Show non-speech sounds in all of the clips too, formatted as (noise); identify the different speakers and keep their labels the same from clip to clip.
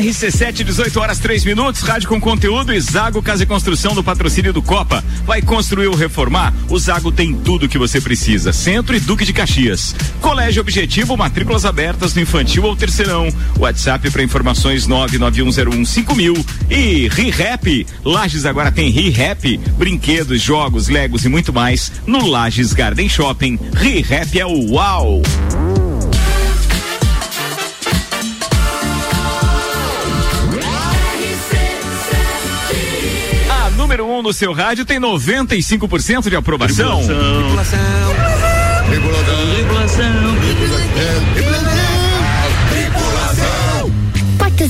Speaker 1: RC7, 18 horas 3 minutos, rádio com conteúdo e Zago Casa e Construção do patrocínio do Copa. Vai construir ou reformar? O Zago tem tudo que você precisa. Centro e Duque de Caxias. Colégio Objetivo, matrículas abertas no infantil ou terceirão. WhatsApp para informações 991015000 e ReHap. Lages agora tem ReHap, brinquedos, jogos, legos e muito mais no Lages Garden Shopping. ReHap é o uau. Número 1 um no seu rádio tem 95% de aprovação.
Speaker 2: Tripulação. Tripulação. Tripulação.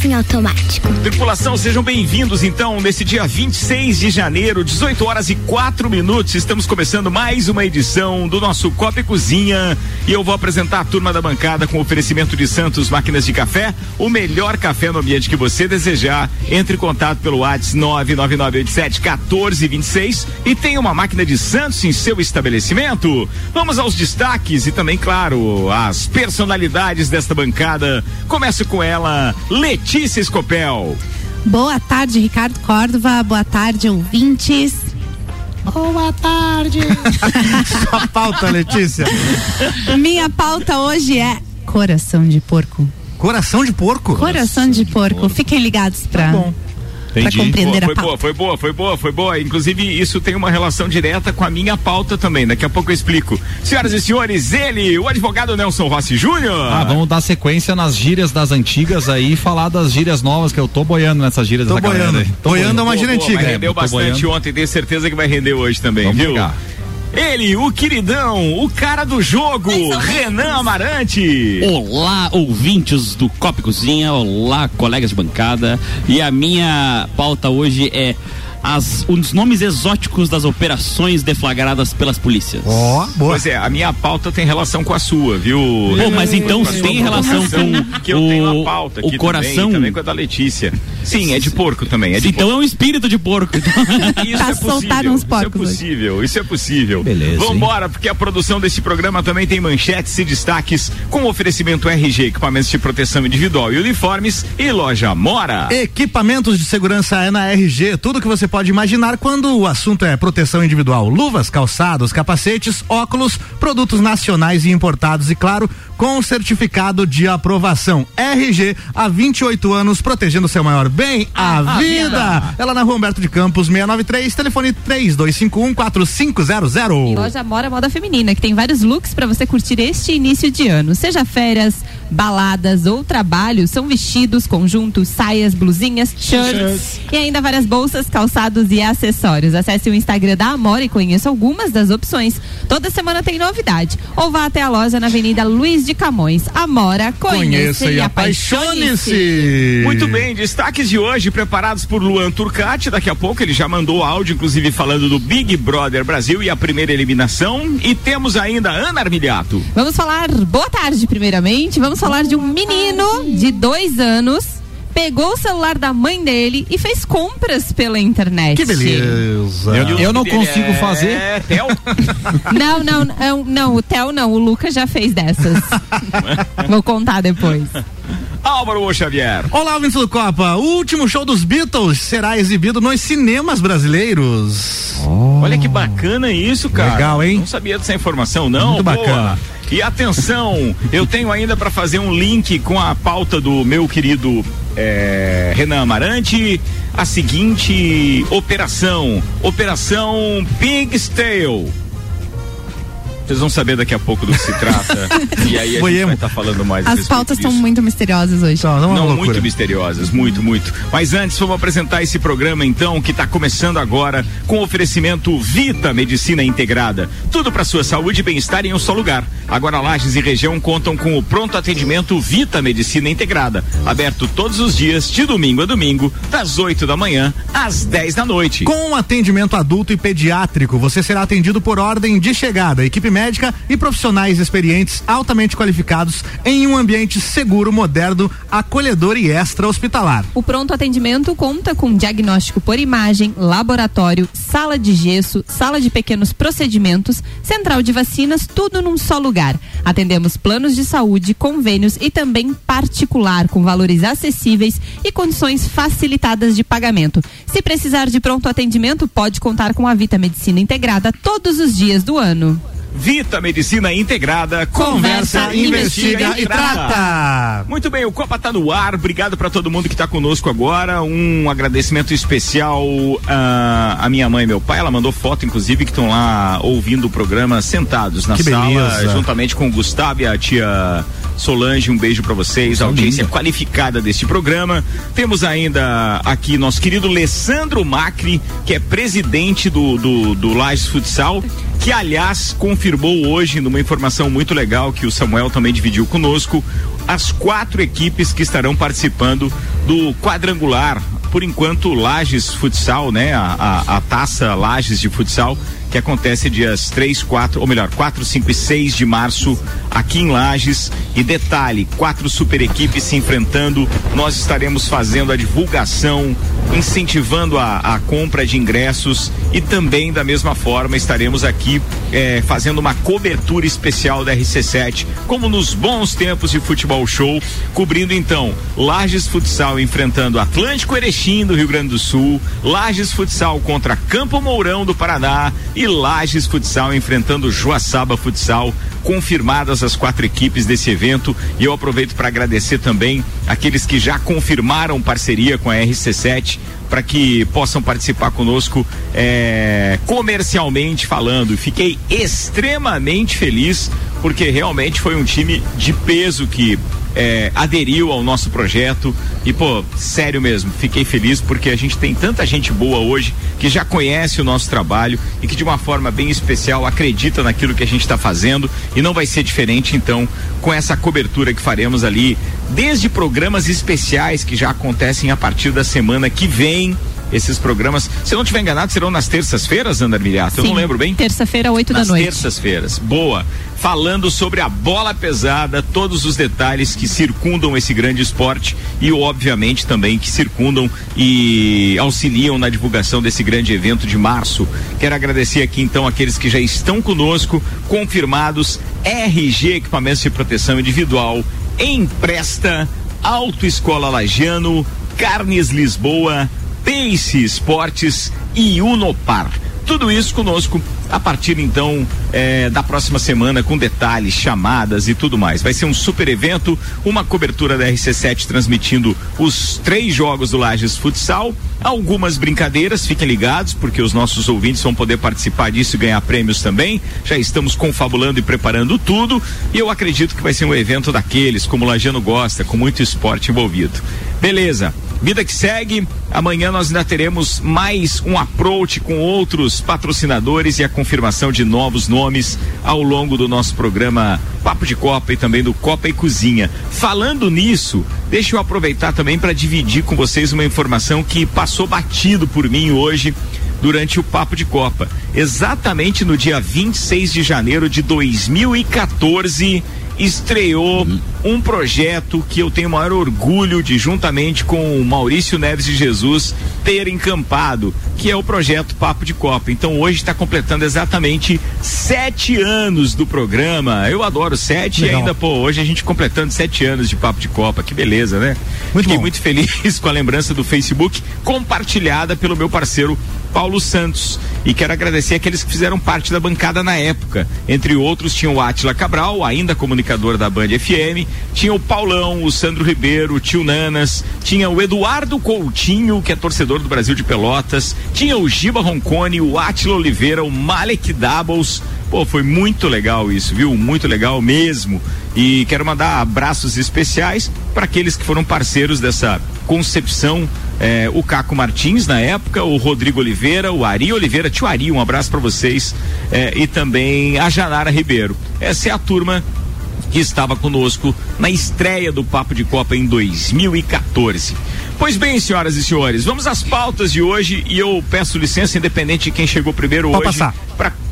Speaker 3: Em automático.
Speaker 1: Tripulação, sejam bem-vindos então nesse dia 26 de janeiro, 18 horas e 4 minutos. Estamos começando mais uma edição do nosso Copa e Cozinha e eu vou apresentar a turma da bancada com oferecimento de Santos Máquinas de Café, o melhor café no ambiente que você desejar. Entre em contato pelo WhatsApp 99987 1426 e tenha uma máquina de Santos em seu estabelecimento. Vamos aos destaques e também, claro, as personalidades desta bancada. Começo com ela, Letícia Escopel.
Speaker 4: Boa tarde, Ricardo Córdova. Boa tarde, ouvintes. Boa tarde. (laughs)
Speaker 5: Sua pauta, Letícia.
Speaker 4: Minha pauta hoje é coração de porco.
Speaker 5: Coração de porco?
Speaker 4: Coração de porco. Fiquem ligados pra.
Speaker 5: Tá bom.
Speaker 4: Pra compreender
Speaker 1: Boa,
Speaker 4: a
Speaker 1: foi boa,
Speaker 4: pauta.
Speaker 1: foi boa, foi boa, foi boa. Inclusive, isso tem uma relação direta com a minha pauta também. Daqui a pouco eu explico. Senhoras e senhores, ele, o advogado Nelson Rossi Júnior.
Speaker 6: Ah, vamos dar sequência nas gírias das antigas aí e falar das gírias novas que eu tô boiando nessas gírias
Speaker 5: Tô
Speaker 6: dessa galera
Speaker 5: boiando.
Speaker 6: aí. Tô
Speaker 5: Boiando é uma
Speaker 1: Boa,
Speaker 5: gíria
Speaker 1: boa,
Speaker 5: antiga.
Speaker 1: Mas rendeu
Speaker 6: tô
Speaker 1: bastante
Speaker 6: boiando.
Speaker 1: ontem, tenho certeza que vai render hoje também,
Speaker 6: Vamos
Speaker 1: viu?
Speaker 6: pegar.
Speaker 1: Ele, o queridão, o cara do jogo, Renan Amarante.
Speaker 7: Olá, ouvintes do Copa e Cozinha, olá, colegas de bancada. E a minha pauta hoje é as, os nomes exóticos das operações deflagradas pelas polícias.
Speaker 5: Ó, boa.
Speaker 1: Pois é, a minha pauta tem relação com a sua, viu?
Speaker 7: Pô, mas então tem relação com
Speaker 1: que eu
Speaker 7: o-
Speaker 1: tenho a pauta aqui
Speaker 7: o coração?
Speaker 1: também, também com a da Letícia. Sim, é de porco também, é de
Speaker 7: Então é um espírito de porco.
Speaker 1: Isso
Speaker 4: Pra
Speaker 1: é possível,
Speaker 4: uns
Speaker 1: isso é
Speaker 4: porcos hoje.
Speaker 1: possível, isso é possível.
Speaker 6: Beleza,
Speaker 1: Vambora, porque a produção desse programa também tem manchetes e destaques com oferecimento RG, equipamentos de proteção individual e uniformes e loja Mora.
Speaker 5: Equipamentos de segurança é na RG, tudo que você pode imaginar quando o assunto é proteção individual. Luvas, calçados, capacetes, óculos, produtos nacionais e importados e, claro, com certificado de aprovação. RG, há 28 anos, protegendo seu maior bem, a,
Speaker 1: A
Speaker 5: vida.
Speaker 1: vida.
Speaker 5: Ela na rua Humberto de Campos, 693, telefone 3251-4500.
Speaker 8: E loja Mora Moda Feminina, que tem vários looks para você curtir este início de ano. Seja férias, baladas ou trabalho, são vestidos, conjuntos, saias, blusinhas, shirts e ainda várias bolsas, calçados e acessórios. Acesse o Instagram da Amora e conheça algumas das opções. Toda semana tem novidade. Ou vá até a loja na Avenida Luiz de Camões. Amora, conheça, e apaixone-se.
Speaker 5: apaixone-se.
Speaker 1: Muito bem, destaques de hoje preparados por Luan Turcati. Daqui a pouco ele já mandou áudio, inclusive falando do Big Brother Brasil e a primeira eliminação. E temos ainda Ana Armiliato.
Speaker 8: Vamos falar, boa tarde, primeiramente. Vamos falar de um menino de dois anos. Pegou o celular da mãe dele e fez compras pela internet.
Speaker 5: Que beleza.
Speaker 6: Eu, eu não consigo fazer.
Speaker 1: É, Theo. (laughs)
Speaker 8: Não, não, não, não, o Theo não, o Lucas já fez dessas. (laughs) Vou contar depois.
Speaker 1: Álvaro Xavier.
Speaker 5: Olá, ouvintes do Copa. O último show dos Beatles será exibido nos cinemas brasileiros.
Speaker 1: Olha que bacana isso, cara.
Speaker 5: Legal, hein?
Speaker 1: Não sabia dessa informação, não.
Speaker 5: Muito
Speaker 1: Boa.
Speaker 5: bacana.
Speaker 1: E atenção, eu tenho ainda para fazer um link com a pauta do meu querido eh, Renan Amarante, a seguinte operação, operação Pig's Tail. Vocês vão saber daqui a pouco do que se trata. (laughs) e aí a gente
Speaker 5: Boiemo.
Speaker 1: vai estar falando mais
Speaker 4: As pautas estão muito misteriosas hoje.
Speaker 5: Então, não, é
Speaker 1: Não, muito misteriosas, muito, muito. Mas antes, vamos apresentar esse programa, então, que está começando agora com oferecimento Vita Medicina Integrada. Tudo para sua saúde e bem-estar em um só lugar. Agora, Lages e região contam com o pronto atendimento Vita Medicina Integrada. Aberto todos os dias, de domingo a domingo, das 8 da manhã às 10 da noite.
Speaker 5: Com atendimento adulto e pediátrico, você será atendido por ordem de chegada. Equipe médica e profissionais experientes altamente qualificados em um ambiente seguro, moderno, acolhedor e extra-hospitalar.
Speaker 8: O pronto atendimento conta com diagnóstico por imagem, laboratório, sala de gesso, sala de pequenos procedimentos, central de vacinas, tudo num só lugar. Atendemos planos de saúde, convênios e também particular, com valores acessíveis e condições facilitadas de pagamento. Se precisar de pronto atendimento, pode contar com a Vita Medicina Integrada todos os dias do ano.
Speaker 1: Vita Medicina Integrada,
Speaker 5: Conversa, investiga e trata.
Speaker 1: Muito bem, o Copa tá no ar. Obrigado para todo mundo que está conosco agora. Um agradecimento especial à a minha mãe e meu pai. Ela mandou foto, inclusive, que estão lá ouvindo o programa sentados na
Speaker 5: Que
Speaker 1: sala,
Speaker 5: beleza.
Speaker 1: juntamente com o Gustavo e a tia Solange. Um beijo para vocês, a audiência qualificada deste programa. Temos ainda aqui nosso querido Alessandro Macri, que é presidente do, do, do Lages Futsal, que aliás confirmou hoje numa informação muito legal que o Samuel também dividiu conosco, as quatro equipes que estarão participando do quadrangular. Por enquanto, Lages Futsal, né? A, a, a taça Lages de Futsal, que acontece dias 3, 4, ou melhor, 4, 5 e 6 de março aqui em Lages. E detalhe, quatro super equipes se enfrentando. Nós estaremos fazendo a divulgação, incentivando a, a compra de ingressos e também da mesma forma estaremos aqui eh, fazendo uma cobertura especial da RC7, como nos bons tempos de futebol show, cobrindo então Lages Futsal enfrentando Atlântico Erechim do Rio Grande do Sul, Lages Futsal contra Campo Mourão do Paraná e Lages Futsal enfrentando Joaçaba Futsal. Confirmadas as quatro equipes desse evento. E eu aproveito para agradecer também aqueles que já confirmaram parceria com a RC7 para que possam participar conosco é, comercialmente falando. Fiquei extremamente feliz porque realmente foi um time de peso que é, aderiu ao nosso projeto e pô, sério mesmo, fiquei feliz porque a gente tem tanta gente boa hoje que já conhece o nosso trabalho e que de uma forma bem especial acredita naquilo que a gente está fazendo e não vai ser diferente então com essa cobertura que faremos ali desde programas especiais que já acontecem a partir da semana que vem esses programas, se eu não estiver enganado, serão nas terças-feiras, Andar Milhato? Eu não lembro bem.
Speaker 8: Terça-feira, 8 da
Speaker 1: Nas
Speaker 8: noite.
Speaker 1: terças-feiras. Boa. Falando sobre a bola pesada, todos os detalhes que circundam esse grande esporte e, obviamente, também que circundam e auxiliam na divulgação desse grande evento de março. Quero agradecer aqui, então, aqueles que já estão conosco, confirmados: RG Equipamentos de Proteção Individual, Empresta, Autoescola Lagiano, Carnes Lisboa, Pace Esportes e Unopar. Tudo isso conosco a partir então eh, da próxima semana com detalhes, chamadas e tudo mais. Vai ser um super evento, uma cobertura da RC7 transmitindo os três jogos do Lages Futsal, algumas brincadeiras, fiquem ligados porque os nossos ouvintes vão poder participar disso e ganhar prêmios também. Já estamos confabulando e preparando tudo e eu acredito que vai ser um evento daqueles como o Lajano gosta, com muito esporte envolvido. Beleza. Vida que segue, amanhã nós ainda teremos mais um approach com outros patrocinadores e a confirmação de novos nomes ao longo do nosso programa Papo de Copa e também do Copa e Cozinha. Falando nisso, deixa eu aproveitar também para dividir com vocês uma informação que passou batido por mim hoje durante o Papo de Copa. Exatamente no dia 26 de janeiro de 2014 estreou um projeto que eu tenho o maior orgulho de, juntamente com o Maurício Neves de Jesus, ter encampado, que é o projeto Papo de Copa. Então hoje está completando exatamente sete anos do programa. Eu adoro sete
Speaker 5: Legal.
Speaker 1: e ainda, pô, hoje a gente completando sete anos de Papo de Copa. Que beleza, né?
Speaker 5: Muito
Speaker 1: Fiquei
Speaker 5: bom.
Speaker 1: muito feliz (laughs) com a lembrança do Facebook, compartilhada pelo meu parceiro Paulo Santos. E quero agradecer aqueles que fizeram parte da bancada na época. Entre outros, tinha o Átila Cabral, ainda comunicador da Band FM, tinha o Paulão, o Sandro Ribeiro, o Tio Nanas, tinha o Eduardo Coutinho, que é torcedor do Brasil de Pelotas, tinha o Giba Roncone, o Átila Oliveira, o Malek Doubles. Pô, foi muito legal isso, viu? Muito legal mesmo. E quero mandar abraços especiais para aqueles que foram parceiros dessa concepção. eh, o Caco Martins na época, o Rodrigo Oliveira, o Ari Oliveira, tio Ari, um abraço para vocês. eh, e também a Janara Ribeiro. Essa é a turma que estava conosco na estreia do Papo de Copa em 2014. Pois bem, senhoras e senhores, vamos às pautas de hoje e eu peço licença, independente de quem chegou primeiro
Speaker 5: Pode
Speaker 1: hoje,
Speaker 5: passar.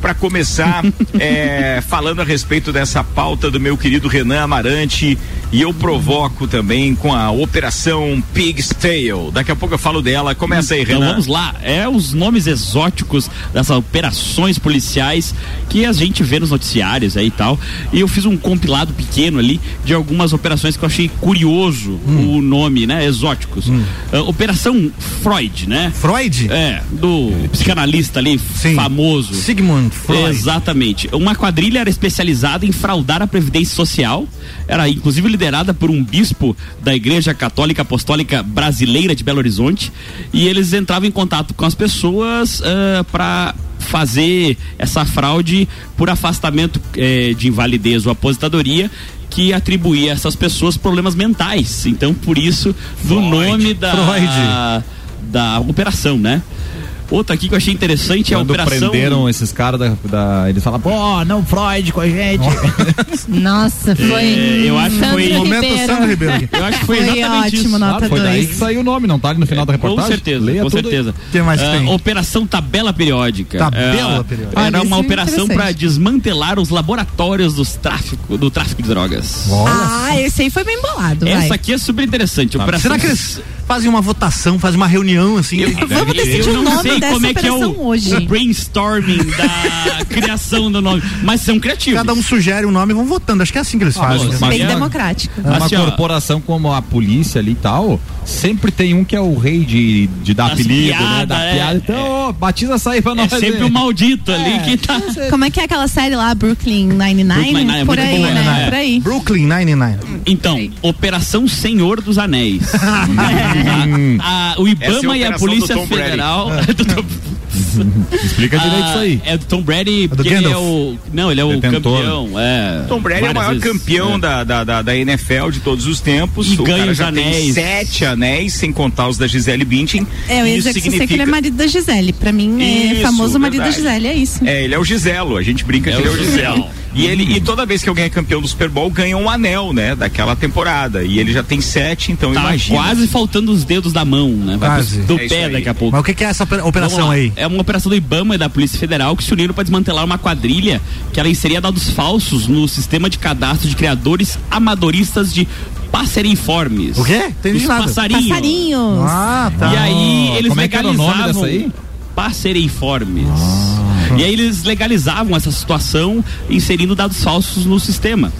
Speaker 1: Para começar (laughs) é, falando a respeito dessa pauta do meu querido Renan Amarante e eu provoco também com a Operação Pig's Tail. Daqui a pouco eu falo dela. Começa aí,
Speaker 7: Então
Speaker 1: Renan.
Speaker 7: vamos lá, é os nomes exóticos dessas operações policiais que a gente vê nos noticiários aí e tal. E eu fiz um compilado pequeno ali de algumas operações que eu achei curioso
Speaker 5: Hum.
Speaker 7: o nome, né? Exóticos. Ah, Operação Freud, né?
Speaker 5: Freud?
Speaker 7: É, do psicanalista ali,
Speaker 5: Sim.
Speaker 7: famoso.
Speaker 5: Sigmund Freud.
Speaker 7: Exatamente. Uma quadrilha era especializada em fraudar a Previdência Social. Era inclusive liderada por um bispo da Igreja Católica Apostólica Brasileira de Belo Horizonte. E eles entravam em contato com as pessoas para fazer essa fraude por afastamento eh, de invalidez ou aposentadoria que atribuía a essas pessoas problemas mentais. Então, por isso, do
Speaker 1: Freud.
Speaker 7: nome da,
Speaker 5: Freud.
Speaker 7: da operação, né? Outra aqui que eu achei interessante é a
Speaker 6: Quando
Speaker 7: operação.
Speaker 6: prenderam esses caras da, da- Eles falam, pô, não Freud com a gente. (laughs)
Speaker 8: Nossa, foi.
Speaker 7: É, eu acho que foi-
Speaker 5: Momento. Sandro Ribeiro aqui.
Speaker 7: Eu acho que foi,
Speaker 4: Foi
Speaker 7: exatamente
Speaker 4: ótimo,
Speaker 7: isso.
Speaker 4: nota
Speaker 6: foi daí
Speaker 4: dois.
Speaker 6: que saiu o nome, não tá ali no final da
Speaker 7: Com
Speaker 6: reportagem?
Speaker 7: certeza,
Speaker 6: Leia
Speaker 7: com
Speaker 6: aí.
Speaker 7: certeza.
Speaker 5: que mais que
Speaker 7: Ah,
Speaker 5: tem?
Speaker 7: Operação Tabela Periódica.
Speaker 5: Tabela
Speaker 7: Ah,
Speaker 5: Periódica.
Speaker 7: Era uma
Speaker 4: é
Speaker 7: operação para desmantelar os laboratórios dos tráfico, do tráfico de drogas.
Speaker 4: Ah, esse aí foi bem bolado, vai.
Speaker 7: Essa aqui é super interessante. Operação...
Speaker 5: Será que eles fazem uma votação, fazem uma reunião assim?
Speaker 7: Eu,
Speaker 4: Vamos decidir
Speaker 7: eu
Speaker 4: o
Speaker 7: não
Speaker 4: nome
Speaker 7: sei
Speaker 4: dessa
Speaker 7: como é que é o,
Speaker 4: hoje.
Speaker 7: o brainstorming (laughs) da criação do nome, mas são criativos.
Speaker 5: Cada um sugere um nome e vão votando. Acho que é assim que eles fazem.
Speaker 7: mas-
Speaker 5: né?
Speaker 4: Bem
Speaker 7: é-
Speaker 4: democrático.
Speaker 6: Uma
Speaker 7: Assim, ó,
Speaker 6: corporação como a polícia ali e tal, sempre tem um que é o rei de, de dar apelido, né?
Speaker 7: piadas,
Speaker 6: Da
Speaker 7: é.
Speaker 6: piada. Então, ô, batiza essa aí pra
Speaker 7: É
Speaker 6: nós.
Speaker 7: sempre
Speaker 6: aí.
Speaker 7: o maldito ali que tá.
Speaker 4: Como é que é aquela série lá, Brooklyn Nine-Nine?
Speaker 7: Brooklyn Nine-Nine é
Speaker 4: Por aí,
Speaker 7: boa,
Speaker 4: né?
Speaker 7: né?
Speaker 4: Por aí.
Speaker 5: Brooklyn 99.
Speaker 7: Então, Operação Senhor dos Anéis. (laughs) A- a- o
Speaker 1: é a
Speaker 7: Ibama e a Polícia (laughs)
Speaker 1: do Tom Brady. (laughs)
Speaker 7: Do (laughs)
Speaker 6: Explica direito isso aí.
Speaker 7: Ah, É do Tom Brady,
Speaker 5: do
Speaker 7: porque ele é o. Não, ele é o
Speaker 6: Detentor.
Speaker 7: campeão. É,
Speaker 1: Tom Brady é o maior
Speaker 7: vezes.
Speaker 1: campeão
Speaker 7: É.
Speaker 1: da, da, da, da NFL de todos os tempos.
Speaker 7: E
Speaker 1: o
Speaker 7: ganha
Speaker 1: cara
Speaker 7: os
Speaker 1: já tem
Speaker 7: anéis.
Speaker 1: sete anéis, sem contar os da Gisele Bündchen.
Speaker 4: É, eu ia
Speaker 1: Isso
Speaker 4: dizer que você sei que ele é marido da Gisele. Pra mim, é
Speaker 1: Isso,
Speaker 4: famoso marido
Speaker 1: verdade.
Speaker 4: da Gisele, é isso.
Speaker 1: É, ele é o Giselo, a gente brinca
Speaker 7: É
Speaker 1: que ele é
Speaker 7: o
Speaker 1: o Giselo. E ele e toda vez que alguém é campeão do Super Bowl ganha um anel, né, daquela temporada. E ele já tem sete, então
Speaker 7: Tá
Speaker 1: imagina.
Speaker 7: quase faltando os dedos da mão, né? Vai
Speaker 5: Quase.
Speaker 7: do
Speaker 1: É
Speaker 7: pé daqui a pouco.
Speaker 5: Mas o que, que é essa operação aí?
Speaker 7: É uma operação do Ibama e da Polícia Federal que se uniram para desmantelar uma quadrilha que ela inseria dados falsos no sistema de cadastro de criadores amadoristas de passeriformes.
Speaker 5: O quê? Entendi
Speaker 7: Os
Speaker 5: nada.
Speaker 7: passarinhos.
Speaker 4: Passarinhos.
Speaker 5: Ah, tá.
Speaker 7: E aí eles
Speaker 6: Como é que era o nome
Speaker 7: legalizavam
Speaker 6: dessa aí?
Speaker 7: passeriformes. E aí eles legalizavam essa situação inserindo dados falsos no sistema.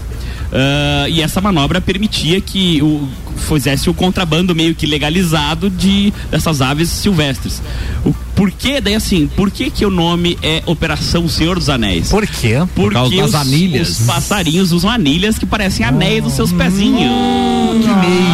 Speaker 7: Ah, e essa manobra permitia que o, fizesse o contrabando meio que legalizado de dessas aves silvestres. O porquê, daí assim, por que que o nome é Operação Senhor dos Anéis?
Speaker 5: Por quê?
Speaker 7: Porque
Speaker 6: causa das
Speaker 7: os,
Speaker 6: anilhas.
Speaker 7: os passarinhos usam anilhas que parecem anéis dos seus pezinhos.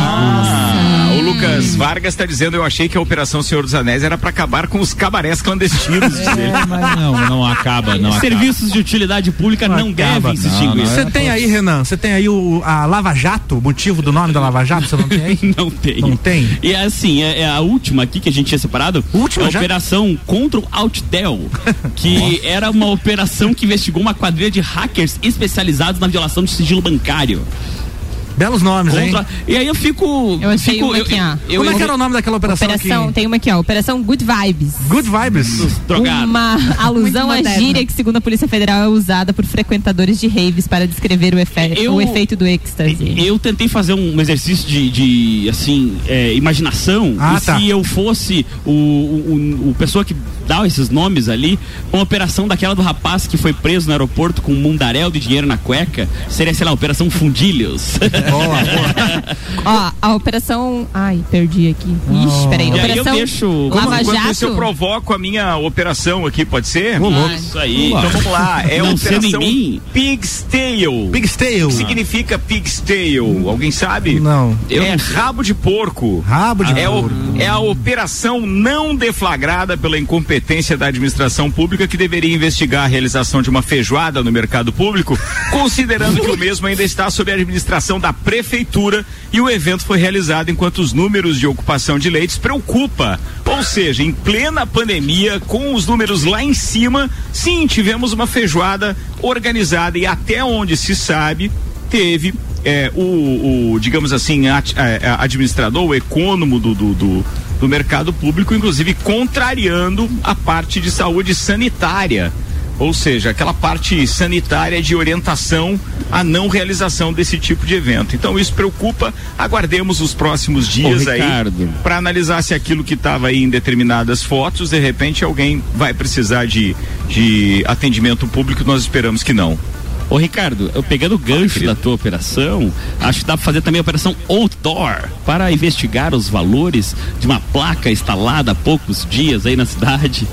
Speaker 1: Ah, o Lucas Vargas está dizendo, eu achei que a Operação Senhor dos Anéis era para acabar com os cabarés clandestinos.
Speaker 6: É, mas não, não acaba, não acaba.
Speaker 7: Serviços de utilidade pública não,
Speaker 5: acaba,
Speaker 7: devem se
Speaker 6: não,
Speaker 7: extinguir.
Speaker 6: não
Speaker 5: Você
Speaker 6: É,
Speaker 5: tem aí, Renan, você tem aí o, a Lava Jato, o motivo do nome da Lava Jato, você não tem aí? (laughs)
Speaker 7: Não tem.
Speaker 5: Não tem?
Speaker 7: E assim, é, é a última aqui que a gente tinha separado.
Speaker 5: Última
Speaker 7: é a
Speaker 5: já?
Speaker 7: operação contra o Outtel, (laughs) que era uma operação que investigou uma quadrilha de hackers especializados na violação de sigilo bancário.
Speaker 5: Belos nomes, hein?
Speaker 7: Contra- E aí eu fico.
Speaker 8: Eu achei
Speaker 7: fico,
Speaker 8: uma aqui, ó.
Speaker 7: eu,
Speaker 5: Como é
Speaker 7: eu-
Speaker 5: que era o nome daquela operação,
Speaker 8: Operação,
Speaker 5: aqui?
Speaker 8: tem uma aqui, ó. Operação Good Vibes.
Speaker 5: Good Vibes.
Speaker 8: Uma (laughs) alusão à gíria que, segundo a Polícia Federal, é usada por frequentadores de raves para descrever o, efe-
Speaker 7: Eu-
Speaker 8: o efeito do êxtase.
Speaker 7: Eu tentei fazer um exercício de, de, assim, é, imaginação.
Speaker 5: Ah,
Speaker 7: e
Speaker 5: tá.
Speaker 7: se eu fosse o, o, o pessoa que dá esses nomes ali, uma operação daquela do rapaz que foi preso no aeroporto com um mundaréu de dinheiro na cueca, seria, sei lá, Operação Fundilhos. (laughs)
Speaker 5: Boa, boa.
Speaker 8: Ó, a operação. Ai, perdi aqui. Ixi, peraí.
Speaker 7: E aí eu
Speaker 8: Operação
Speaker 7: deixo-
Speaker 8: Lava
Speaker 1: Enquanto isso eu
Speaker 8: Jato.
Speaker 1: provoco a minha operação aqui, pode ser?
Speaker 5: Ô, louco.
Speaker 7: Isso aí.
Speaker 1: Então vamos lá, é a
Speaker 7: Não
Speaker 1: Operação
Speaker 7: mim.
Speaker 1: Pig's Tail.
Speaker 5: Pig's Tail.
Speaker 1: O que significa Pig's Tail? Alguém sabe?
Speaker 5: Não.
Speaker 7: Eu
Speaker 1: é
Speaker 7: não sei.
Speaker 1: rabo de porco.
Speaker 5: Rabo de
Speaker 1: é, o-
Speaker 5: porco.
Speaker 1: é a operação não deflagrada pela incompetência da administração pública que deveria investigar a realização de uma feijoada no mercado público, considerando que o mesmo ainda está sob a administração da prefeitura e o evento foi realizado enquanto os números de ocupação de leitos preocupa. Ou seja, em plena pandemia, com os números lá em cima, sim, tivemos uma feijoada organizada e até onde se sabe, teve é, o, o, digamos assim, a, a, administrador, o econômico do, do, do, do mercado público, inclusive contrariando a parte de saúde sanitária ou seja, aquela parte sanitária de orientação à não realização desse tipo de evento. Então isso preocupa. Aguardemos os próximos dias Ô, aí para analisar se aquilo que estava aí em determinadas fotos, de repente alguém vai precisar de, de atendimento público. Nós esperamos que não.
Speaker 7: Ô Ricardo, eu pegando o gancho da tua operação, acho que dá para fazer também a operação outdoor para investigar os valores de uma placa instalada há poucos dias aí na cidade.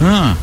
Speaker 1: Ah.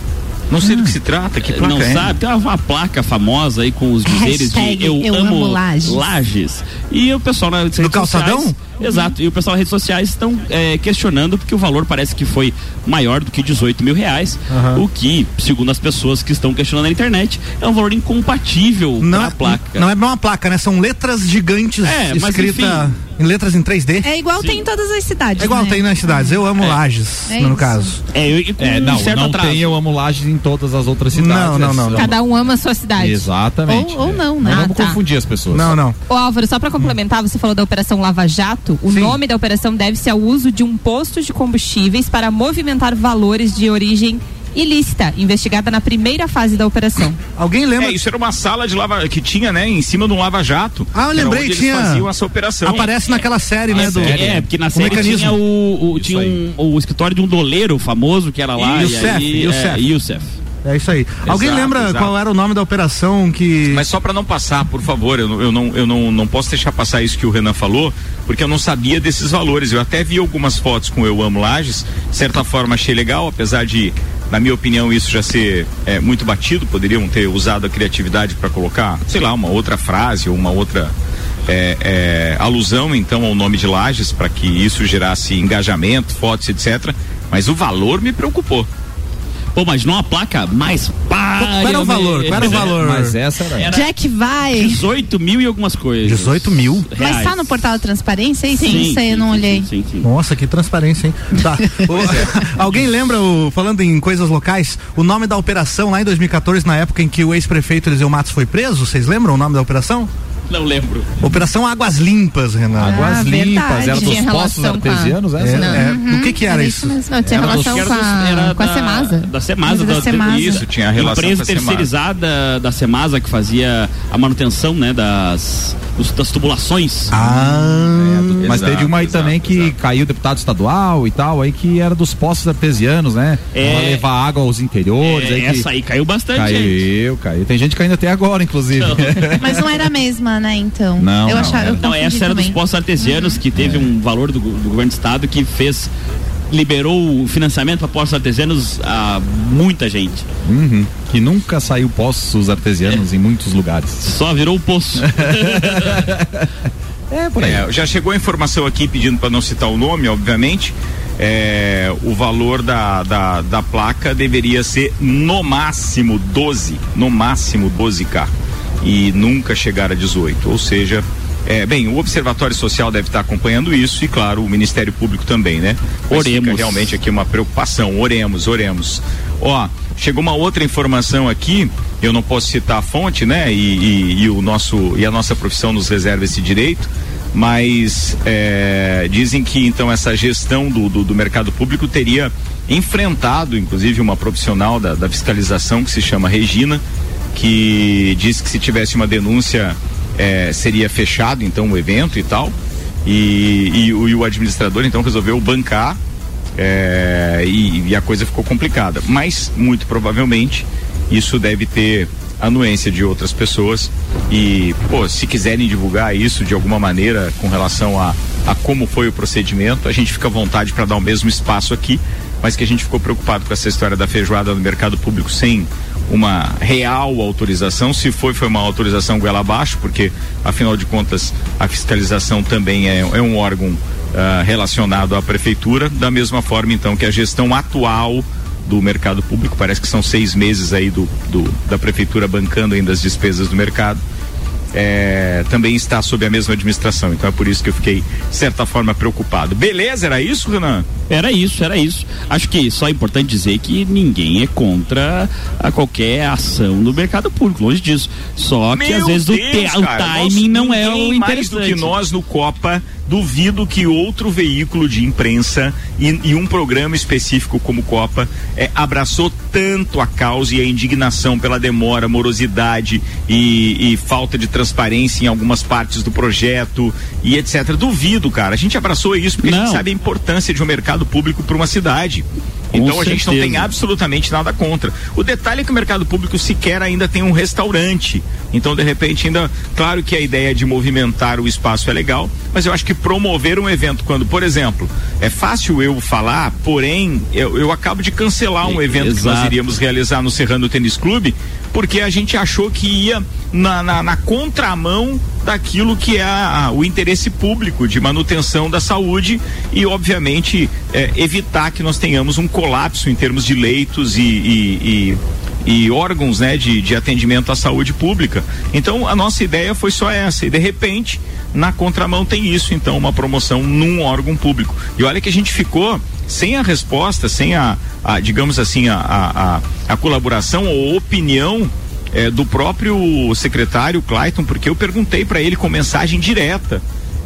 Speaker 1: Não sei do que se trata, que placa
Speaker 7: Não
Speaker 1: é?
Speaker 7: sabe, tem uma placa famosa aí com os dizeres de eu, eu amo, amo lajes. lajes. E o pessoal na
Speaker 5: No calçadão?
Speaker 7: Sociais, Exato. E o pessoal nas redes sociais estão é, questionando porque o valor parece que foi maior do que 18 mil reais. Uhum. O que, segundo as pessoas que estão questionando na internet, é um valor incompatível
Speaker 5: não
Speaker 7: a
Speaker 5: é,
Speaker 7: placa.
Speaker 5: Não é uma placa, né? São letras gigantes é, escritas em letras em 3D.
Speaker 4: É igual Sim. tem em todas as cidades.
Speaker 5: É igual
Speaker 4: né?
Speaker 5: tem nas cidades. Eu amo é. Lages, é no caso.
Speaker 6: É, eu, é não, não atraso. tem eu amo Lages em todas as outras cidades.
Speaker 5: Não, não, não. não.
Speaker 8: Cada um ama a sua cidade.
Speaker 6: Exatamente.
Speaker 4: Ou, ou não, né?
Speaker 6: Não vamos ah, tá. confundir as pessoas.
Speaker 5: Não, não.
Speaker 8: Ô Álvaro, só para complementar, você falou da Operação Lava Jato. O Sim. nome da operação deve-se ao uso de um posto de combustíveis para movimentar valores de origem ilícita, investigada na primeira fase da operação.
Speaker 5: Alguém lembra?
Speaker 1: É, isso era uma sala de lava que tinha, né, em cima de um lava-jato.
Speaker 5: Ah, eu lembrei, tinha.
Speaker 1: Eles faziam essa operação.
Speaker 5: Aparece é, naquela série, né, do
Speaker 7: É, porque na série mecanismo. tinha o, o tinha um, o escritório de um doleiro famoso que era lá
Speaker 5: Youssef,
Speaker 7: e
Speaker 5: Youssef.
Speaker 7: É, Youssef.
Speaker 5: É isso aí. Exato, Alguém lembra exato. qual era o nome da operação que.
Speaker 1: Mas só para não passar, por favor, eu, eu, não, eu não, não posso deixar passar isso que o Renan falou, porque eu não sabia desses valores. Eu até vi algumas fotos com Eu Amo Lages, de certa forma achei legal, apesar de, na minha opinião, isso já ser é, muito batido. Poderiam ter usado a criatividade para colocar, sei lá, uma outra frase ou uma outra. É, é, alusão então ao nome de Lages para que isso gerasse engajamento, fotos, etc. Mas o valor me preocupou.
Speaker 7: Pô, mas não a placa mais
Speaker 5: pá. Qual era o valor? Qual era o valor?
Speaker 6: Mas essa era. era
Speaker 4: Jack vai.
Speaker 7: 18 mil e algumas coisas.
Speaker 5: 18 mil?
Speaker 4: Reais. Mas tá no portal da transparência? Sim, sim, sim, sim eu não
Speaker 5: sim,
Speaker 4: olhei.
Speaker 5: Sim, Nossa, que transparência, hein? Tá. (laughs) o, alguém lembra, o, falando em coisas locais, o nome da operação lá em 2014, na época em que o ex-prefeito Eliseu Matos foi preso? Vocês lembram o nome da operação?
Speaker 7: Não lembro.
Speaker 5: Operação Águas Limpas, Renan.
Speaker 6: Ah, Águas Limpas, era dos postos artesianos,
Speaker 5: essa? É, é.
Speaker 4: Uhum.
Speaker 5: O que que era, isso?
Speaker 8: Não, tinha era relação dos, com, a, era com a Semasa.
Speaker 7: Da Semasa. Da, da Semasa.
Speaker 1: Isso, tinha a relação
Speaker 7: Empresa terceirizada da Semasa que fazia a manutenção, né, das, das tubulações.
Speaker 5: Ah,
Speaker 6: é, mas exato, teve uma aí exato, também que exato. caiu deputado estadual e tal, aí que era dos postos artesianos, né? É. Pra levar água aos interiores.
Speaker 7: É,
Speaker 6: aí
Speaker 7: essa aí caiu bastante.
Speaker 6: Caiu,
Speaker 7: gente.
Speaker 6: caiu. Tem gente caindo até agora, inclusive. Não. (laughs)
Speaker 4: mas não era a mesma, né, então?
Speaker 6: Não,
Speaker 4: eu
Speaker 6: não,
Speaker 4: achava, eu
Speaker 7: não essa era
Speaker 4: também.
Speaker 7: dos postos artesianos uhum. que teve é. um valor do, do governo do estado que fez liberou o financiamento para postos artesianos a muita gente.
Speaker 6: Uhum. Que nunca saiu postos artesianos é. em muitos lugares.
Speaker 7: Só virou o poço. (laughs)
Speaker 1: é, por aí. É, já chegou a informação aqui pedindo para não citar o nome, obviamente. É, o valor da, da, da placa deveria ser no máximo 12, no máximo 12k e nunca chegar a 18, ou seja, é, bem, o Observatório Social deve estar acompanhando isso e, claro, o Ministério Público também, né? Mas oremos. realmente aqui uma preocupação. Oremos, oremos. Ó, chegou uma outra informação aqui, eu não posso citar a fonte, né? E, e, e o nosso, e a nossa profissão nos reserva esse direito, mas é, dizem que então essa gestão do, do, do, mercado público teria enfrentado, inclusive, uma profissional da, da fiscalização que se chama Regina, que disse que se tivesse uma denúncia é, seria fechado então o evento e tal. E, e, e, o administrador então resolveu bancar é, e, e, a coisa ficou complicada. Mas, muito provavelmente, isso deve ter anuência de outras pessoas. E, pô, se quiserem divulgar isso de alguma maneira com relação a, a como foi o procedimento, a gente fica à vontade para dar o mesmo espaço aqui, mas que a gente ficou preocupado com essa história da feijoada no mercado público sem uma real autorização. Se foi, foi uma autorização goela abaixo, porque, afinal de contas, a fiscalização também é, é um órgão uh, relacionado à prefeitura, da mesma forma, então, que a gestão atual do mercado público, parece que são seis meses aí do, do da prefeitura bancando ainda as despesas do mercado. É, também está sob a mesma administração, então é por isso que eu fiquei, de certa forma, preocupado. Beleza, era isso, Renan?
Speaker 7: Era isso, era isso. Acho que só é importante dizer que ninguém é contra a qualquer ação no mercado público, longe disso. Só que às vezes
Speaker 1: Deus,
Speaker 7: o, te, o
Speaker 1: cara,
Speaker 7: timing
Speaker 1: nós,
Speaker 7: não é o
Speaker 1: mais do
Speaker 7: interessante.
Speaker 1: que nós no Copa duvido que outro veículo de imprensa e, e um programa específico como Copa é, abraçou tanto a causa e a indignação pela demora, morosidade e, e, falta de transparência em algumas partes do projeto e etc. Duvido, cara. A gente abraçou isso porque
Speaker 7: Não.
Speaker 1: a gente sabe a importância de um mercado público para uma cidade. Então
Speaker 7: Com
Speaker 1: a gente não tem absolutamente nada contra. O detalhe é que o mercado público sequer ainda tem um restaurante. Então, de repente, ainda. Claro que a ideia de movimentar o espaço é legal, mas eu acho que promover um evento, quando, por exemplo, é fácil eu falar, porém, eu, eu acabo de cancelar um
Speaker 7: É,
Speaker 1: evento que nós iríamos realizar no Serrano Tênis Clube, porque a gente achou que ia na, na, na contramão daquilo que é a- a- o interesse público de manutenção da saúde e, obviamente, é, evitar que nós tenhamos um colapso em termos de leitos e, e- e- e órgãos né, de, de atendimento à saúde pública. Então, a nossa ideia foi só essa. E, de repente, na contramão tem isso, então, uma promoção num órgão público. E olha que a gente ficou sem a resposta, sem a, a, digamos assim, a, a, a- colaboração ou opinião eh, do próprio secretário Clayton, porque eu perguntei para ele com mensagem direta.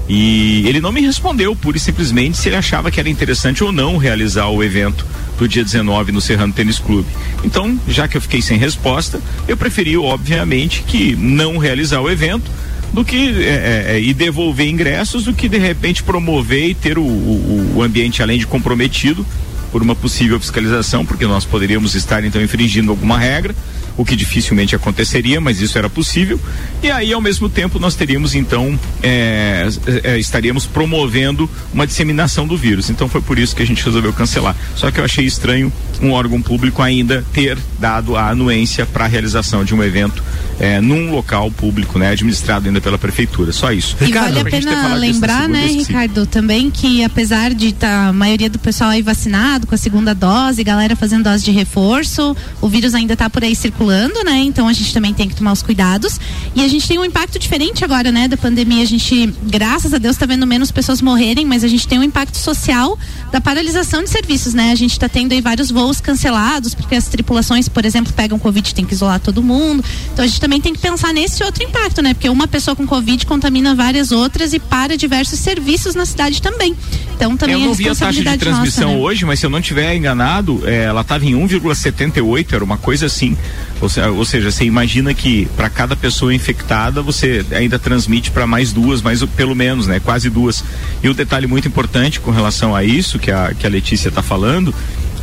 Speaker 1: E ele não me respondeu, pura e simplesmente, se ele achava que era interessante ou não realizar o evento do dia 19 no Serrano Tênis Clube. Então, já que eu fiquei sem resposta, eu preferi, obviamente, que não realizar o evento do que é, é, é, e devolver ingressos do que de repente promover e ter o, o, o ambiente além de comprometido por uma possível fiscalização, porque nós poderíamos estar então infringindo alguma regra, o que dificilmente aconteceria, mas isso era possível. E aí, ao mesmo tempo, nós teríamos então é, é, estaríamos promovendo uma disseminação do vírus. Então foi por isso que a gente resolveu cancelar. Só que eu achei estranho um órgão público ainda ter dado a anuência para a realização de um evento é, num local público, né, administrado ainda pela prefeitura. Só isso.
Speaker 4: E
Speaker 5: Ricardo,
Speaker 4: vale a pena lembrar,
Speaker 1: segunda,
Speaker 4: né. Ricardo, também que apesar de tá, a maioria do pessoal aí vacinado com a segunda dose, galera fazendo dose de reforço, o vírus ainda tá por aí circulando, né? Então a gente também tem que tomar os cuidados. E a gente tem um impacto diferente agora, né, da pandemia. A gente, graças a Deus, tá vendo menos pessoas morrerem, mas a gente tem um impacto social da paralisação de serviços, né? A gente tá tendo aí vários voos cancelados, porque as tripulações, por exemplo, pegam Covid, tem que isolar todo mundo. Então a gente também tem que pensar nesse outro impacto, né? Porque uma pessoa com Covid contamina várias outras e para diversos serviços na cidade também. Então também
Speaker 1: eu
Speaker 4: é
Speaker 1: não vi a taxa de transmissão
Speaker 4: nossa, né?
Speaker 1: hoje, mas se eu não tiver enganado, é, ela estava em 1,78, era uma coisa assim. Ou, se- ou seja, você imagina que para cada pessoa infectada você ainda transmite para mais duas, mais pelo menos, né? Quase duas. E um detalhe muito importante com relação a isso que a, que a Letícia está falando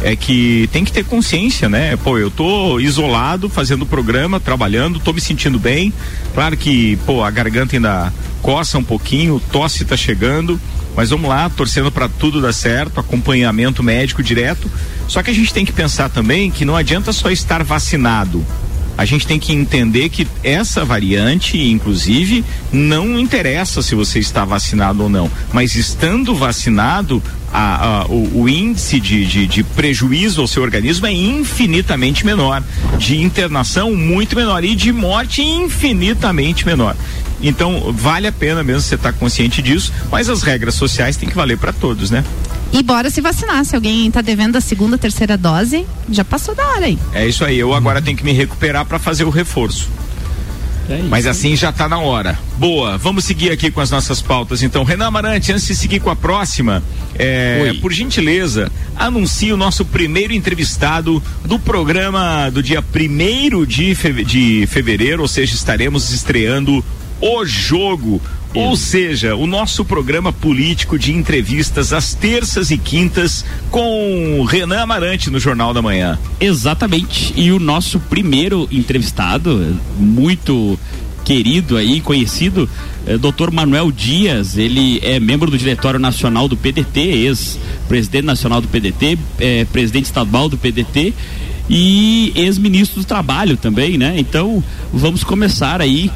Speaker 1: é que tem que ter consciência, né? Pô, eu tô isolado, fazendo programa, trabalhando, tô me sentindo bem. Claro que, pô, a garganta ainda coça um pouquinho, tosse tá chegando, mas vamos lá, torcendo para tudo dar certo, acompanhamento médico direto. Só que a gente tem que pensar também que não adianta só estar vacinado. A gente tem que entender que essa variante, inclusive, não interessa se você está vacinado ou não. Mas estando vacinado, a- a- o, o índice de, de- de prejuízo ao seu organismo é infinitamente menor. De internação, muito menor. E de morte, infinitamente menor. Então, vale a pena mesmo você estar consciente disso, mas as regras sociais têm que valer para todos, né?
Speaker 4: E bora se vacinar. Se alguém tá devendo a segunda, terceira dose, já passou da hora aí.
Speaker 1: É isso aí. Eu agora tenho que me recuperar para fazer o reforço.
Speaker 7: É.
Speaker 1: Mas assim já tá na hora. Boa, vamos seguir aqui com as nossas pautas. Então, Renan Amarante, antes de seguir com a próxima, é, por gentileza, anuncie o nosso primeiro entrevistado do programa do dia 1 de, feve- de fevereiro, ou seja, estaremos estreando o jogo. Ou seja, o nosso programa político de entrevistas às terças e quintas com Renan Amarante no Jornal da Manhã.
Speaker 7: Exatamente. E o nosso primeiro entrevistado, muito querido aí, conhecido, é Dr. Manuel Dias. Ele é membro do Diretório Nacional do PDT, ex-presidente nacional do PDT, é, presidente estadual do PDT e ex-ministro do Trabalho também, né? Então, vamos começar aí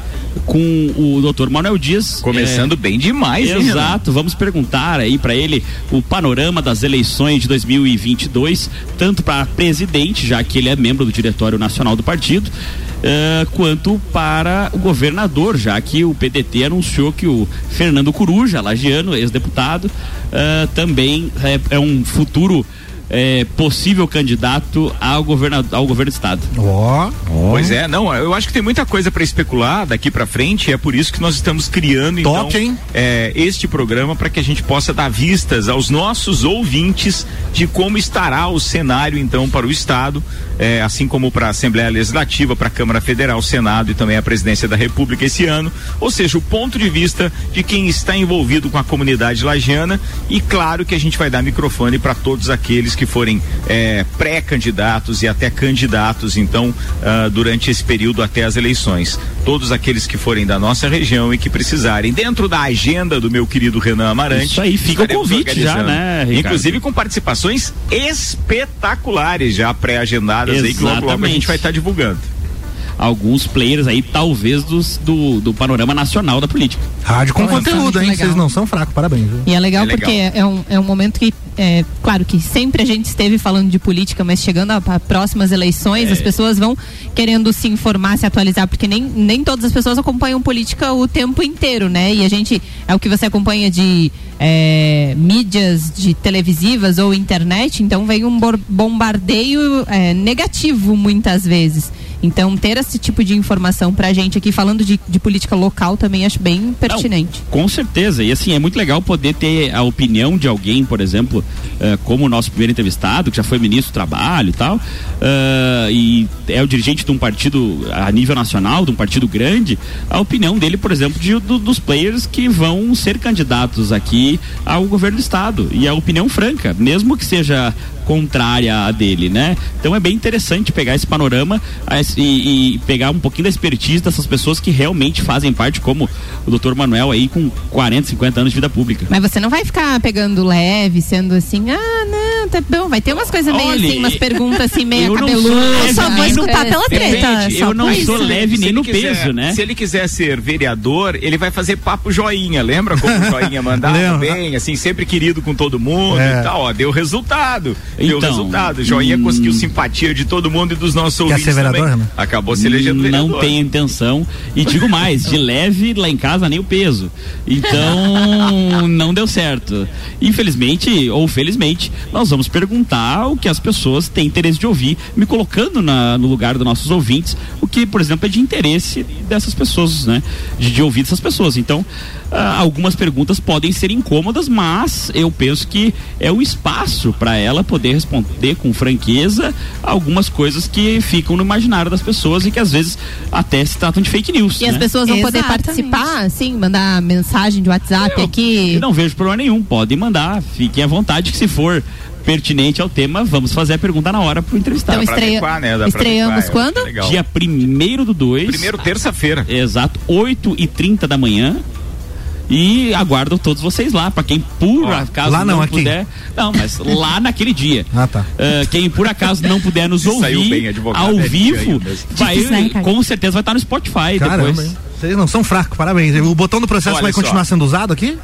Speaker 7: com o Dr. Manuel Dias.
Speaker 1: Começando
Speaker 7: é,
Speaker 1: bem demais, hein?
Speaker 7: Exato, vamos perguntar aí para ele o panorama das eleições de 2022, tanto para presidente, já que ele é membro do Diretório Nacional do Partido, uh, quanto para o governador, já que o PDT anunciou que o Fernando Coruja, lagiano, ex-deputado, uh, também é, é um futuro é, possível candidato ao, governo ao governo do estado.
Speaker 1: Ó. Oh. Pois é, não, eu acho que tem muita coisa para especular daqui para frente, é por isso que nós estamos criando
Speaker 5: Top, então?
Speaker 1: É, este programa para que a gente possa dar vistas aos nossos ouvintes de como estará o cenário então para o estado, é, assim como para a Assembleia Legislativa, para a Câmara Federal, Senado e também a Presidência da República esse ano, ou seja, o ponto de vista de quem está envolvido com a comunidade lagiana e claro que a gente vai dar microfone para todos aqueles que forem é, pré-candidatos e até candidatos, então, uh, durante esse período até as eleições. Todos aqueles que forem da nossa região e que precisarem, dentro da agenda do meu querido Renan Amarante.
Speaker 7: Isso aí, fica o convite já, né,
Speaker 1: Ricardo? Inclusive com participações espetaculares já pré-agendadas aí, que logo, logo a gente vai estar tá divulgando
Speaker 7: alguns players aí, talvez, dos, do, do panorama nacional da política.
Speaker 5: Rádio com então, conteúdo, hein? Vocês não são fracos, parabéns. Viu?
Speaker 8: E é legal, é legal. porque é um, é um momento que, é, claro que sempre a gente esteve falando de política, mas chegando a, a próximas eleições, é. as pessoas vão querendo se informar, se atualizar, porque nem, nem todas as pessoas acompanham política o tempo inteiro, né? E a gente, é o que você acompanha de é, mídias de televisivas ou internet, então vem um bombardeio é, negativo muitas vezes. Então, ter esse tipo de informação pra gente aqui, falando de, de política local, também acho bem pertinente.
Speaker 7: Não, com certeza. E assim, é muito legal poder ter a opinião de alguém, por exemplo, uh, como o nosso primeiro entrevistado, que já foi ministro do Trabalho e tal, uh, e é o dirigente de um partido a nível nacional, de um partido grande, a opinião dele, por exemplo, de, do, dos players que vão ser candidatos aqui ao governo do Estado. E a opinião franca, mesmo que seja contrária a dele, né? Então é bem interessante pegar esse panorama e, e, pegar um pouquinho da expertise dessas pessoas que realmente fazem parte, como o doutor Manuel aí com 40, 50 anos de vida pública.
Speaker 8: Mas você não vai ficar pegando leve, sendo assim, ah, não, tá bom, vai ter umas coisas meio Olha, assim, umas perguntas assim, meio cabeludas.
Speaker 4: Eu só vou escutar pela treta.
Speaker 7: eu não sou leve nem no quiser, peso, né?
Speaker 1: Se ele quiser ser vereador, ele vai fazer papo joinha, lembra como o joinha mandava bem, assim, sempre querido com todo mundo é. e tal, ó, deu resultado. Então, deu resultado. Joinha hum, conseguiu simpatia de todo mundo e dos nossos ouvintes ser vereador, também. Né? Acabou se elegendo
Speaker 7: vereador. Não tem intenção. E digo mais, de leve lá em casa nem o peso. Então, (laughs) não deu certo. Infelizmente, ou felizmente, nós vamos perguntar o que as pessoas têm interesse de ouvir, me colocando na, no lugar dos nossos ouvintes, o que, por exemplo, é de interesse dessas pessoas, né? De, de ouvir dessas pessoas. Então, ah, algumas perguntas podem ser incômodas, mas eu penso que é o espaço para ela poder responder com franqueza algumas coisas que ficam no imaginário das pessoas e que às vezes até se tratam de fake news.
Speaker 8: E né? as pessoas vão Exatamente. poder participar, sim, mandar mensagem de WhatsApp
Speaker 7: eu,
Speaker 8: aqui.
Speaker 7: Eu não vejo problema nenhum, podem mandar, fiquem à vontade que se for pertinente ao tema, vamos fazer a pergunta na hora pro entrevistado.
Speaker 8: Então estreia... né? estreamos quando?
Speaker 7: Dia primeiro do dois.
Speaker 1: Primeiro terça-feira.
Speaker 7: Exato, 8 e 30 da manhã. E aguardo todos vocês lá, para quem por acaso
Speaker 5: lá não,
Speaker 7: não
Speaker 5: aqui.
Speaker 7: puder. Não, mas lá naquele dia. (laughs)
Speaker 5: Ah, tá.
Speaker 7: Uh, quem por acaso não puder nos ouvir bem, ao é vivo, vai, né, com certeza vai estar no Spotify Caramba, depois.
Speaker 5: Vocês não são fracos, parabéns. O botão do processo Olha vai continuar só. sendo usado aqui?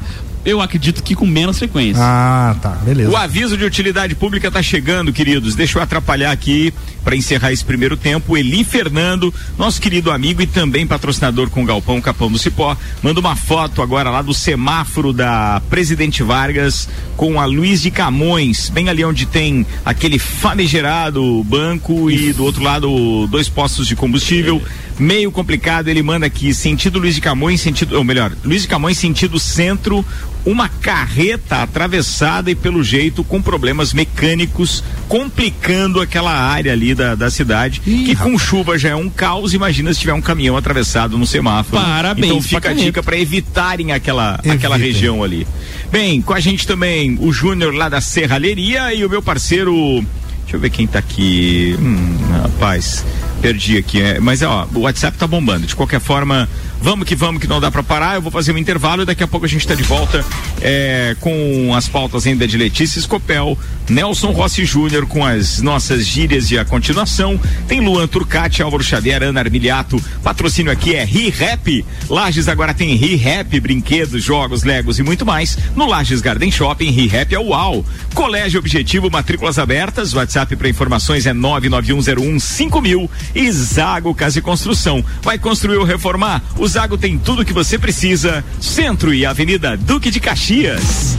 Speaker 7: Eu acredito que com menos frequência.
Speaker 5: Ah, tá, beleza.
Speaker 1: O aviso de utilidade pública está chegando, queridos. Deixa eu atrapalhar aqui para encerrar esse primeiro tempo. Eli Fernando, nosso querido amigo e também patrocinador com o Galpão Capão do Cipó, manda uma foto agora lá do semáforo da Presidente Vargas com a Luiz de Camões, bem ali onde tem aquele famigerado banco e do outro lado dois postos de combustível. Meio complicado, ele manda aqui sentido Luiz de Camões, sentido, ou melhor, Luiz de Camões sentido centro, uma carreta atravessada e pelo jeito com problemas mecânicos, complicando aquela área ali da, da cidade, Ih, que com chuva já é um caos, imagina se tiver um caminhão atravessado no semáforo.
Speaker 7: Parabéns.
Speaker 1: Então fica a dica para evitarem aquela, aquela região ali. Bem, com a gente também o Júnior lá da Serralheria e o meu parceiro, deixa eu ver quem tá aqui, hum, rapaz, perdi aqui, é, mas ó, o WhatsApp tá bombando, de qualquer forma Vamos que vamos, que não dá para parar. Eu vou fazer um intervalo e daqui a pouco a gente está de volta é, com as pautas ainda de Letícia Escopel, Nelson Rossi Júnior com as nossas gírias e a continuação. Tem Luan Turcati, Álvaro Xavier, Ana Armiliato. Patrocínio aqui é ReHap. Lages agora tem ReHap, brinquedos, jogos, legos e muito mais. No Lages Garden Shopping, ReHap é UAU. Colégio Objetivo, matrículas abertas. WhatsApp para informações é 991015000. E Zago Casa e Construção. Vai construir ou reformar? O Zago tem tudo que você precisa. Centro e Avenida Duque de Caxias.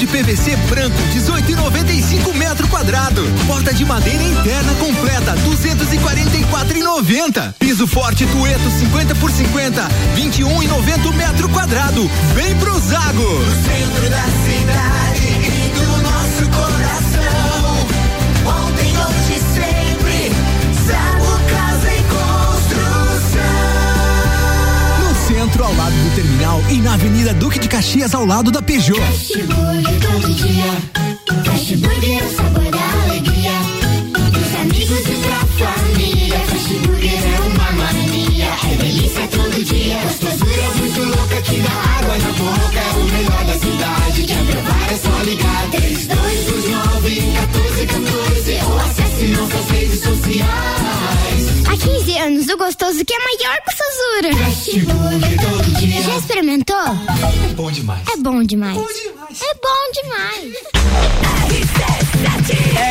Speaker 9: de PVC branco 18,95 metro quadrado. Porta de madeira interna completa 244,90. Piso forte Tueto 50 por 50 21,90 metro quadrado. Vem pro Zago.
Speaker 10: No centro da cidade e
Speaker 9: na Avenida Duque de Caxias, ao lado da Peugeot.
Speaker 10: Fast Burger todo dia. É o sabor da alegria. Dos amigos e família. É uma. É delícia todo dia. É muito que dá água na boca. É o melhor da cidade. É só ligar. 3229 1414 ou acesse nossas redes sociais.
Speaker 11: Há 15 anos, o gostoso que é maior que o Sazura.
Speaker 10: Fast Burger todo dia.
Speaker 11: Já experimentou?
Speaker 9: É bom demais.
Speaker 11: É bom demais. É bom demais.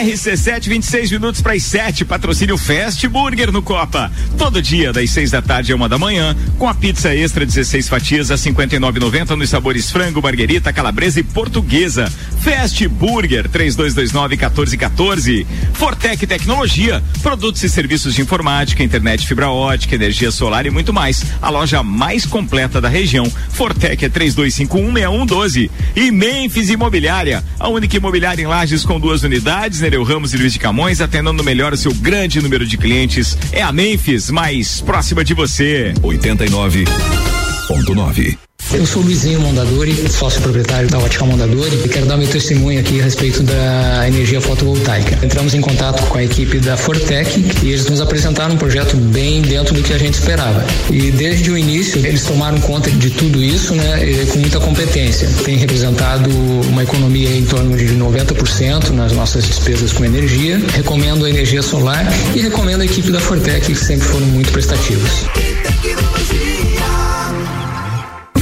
Speaker 1: RC7, 26 minutos para as 7. Patrocínio Fast Burger no Copa. Todo dia, das 6 da tarde a uma da manhã, com a pizza extra 16 fatias a 59,90 nos sabores frango, marguerita, calabresa e portuguesa. Fast Burger 3229-1414. Fortec Tecnologia, produtos e serviços de informática, internet fibra ótica, energia solar e muito mais. A loja mais completa da região. Fortec é 32516112. E Memphis Imobiliária, a única imobiliária em Lages com duas unidades, Nereu Ramos e Luiz de Camões, atendendo melhor o seu grande número de clientes. É a Memphis, mais próxima de você.
Speaker 3: 89.9.
Speaker 12: Eu sou o Luizinho Mondadori, sócio proprietário da Ótica Mondadori e quero dar meu testemunho aqui a respeito da energia fotovoltaica. Entramos em contato com a equipe da Fortec e eles nos apresentaram um projeto bem dentro do que a gente esperava. E desde o início eles tomaram conta de tudo isso, né, com muita competência. Tem representado uma economia em torno de 90% nas nossas despesas com energia. Recomendo a energia solar e recomendo a equipe da Fortec que sempre foram muito prestativos.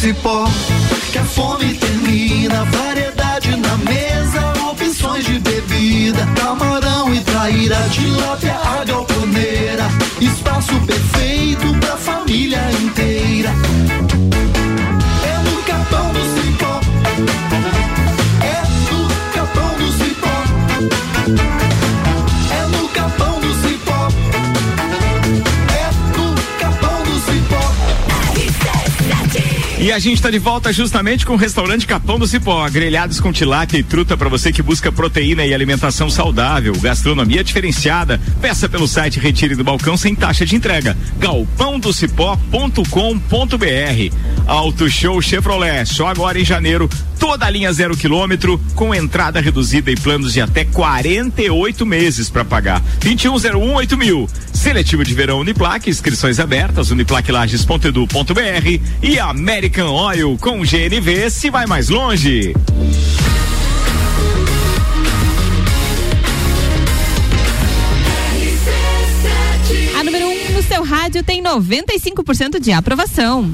Speaker 13: Cipó que a fome termina. Variedade na mesa, opções de bebida. Camarão e traíra, tilápia, a galponeira. Espaço perfeito
Speaker 1: E a gente está de volta justamente com o restaurante Capão do Cipó, grelhados com tilápia e truta para você que busca proteína e alimentação saudável, gastronomia diferenciada. Peça pelo site Retire do Balcão sem taxa de entrega. galpãodocipó.com.br. Auto Show Chevrolet, só agora em janeiro, toda a linha zero quilômetro com entrada reduzida e planos de até 48 meses para pagar. 2101 mil. Seletivo de verão Uniplaque, inscrições abertas, uniplaquelages.edu.br e American Oil com GNV se vai mais longe.
Speaker 8: A número 1 um no seu rádio tem 95% de aprovação.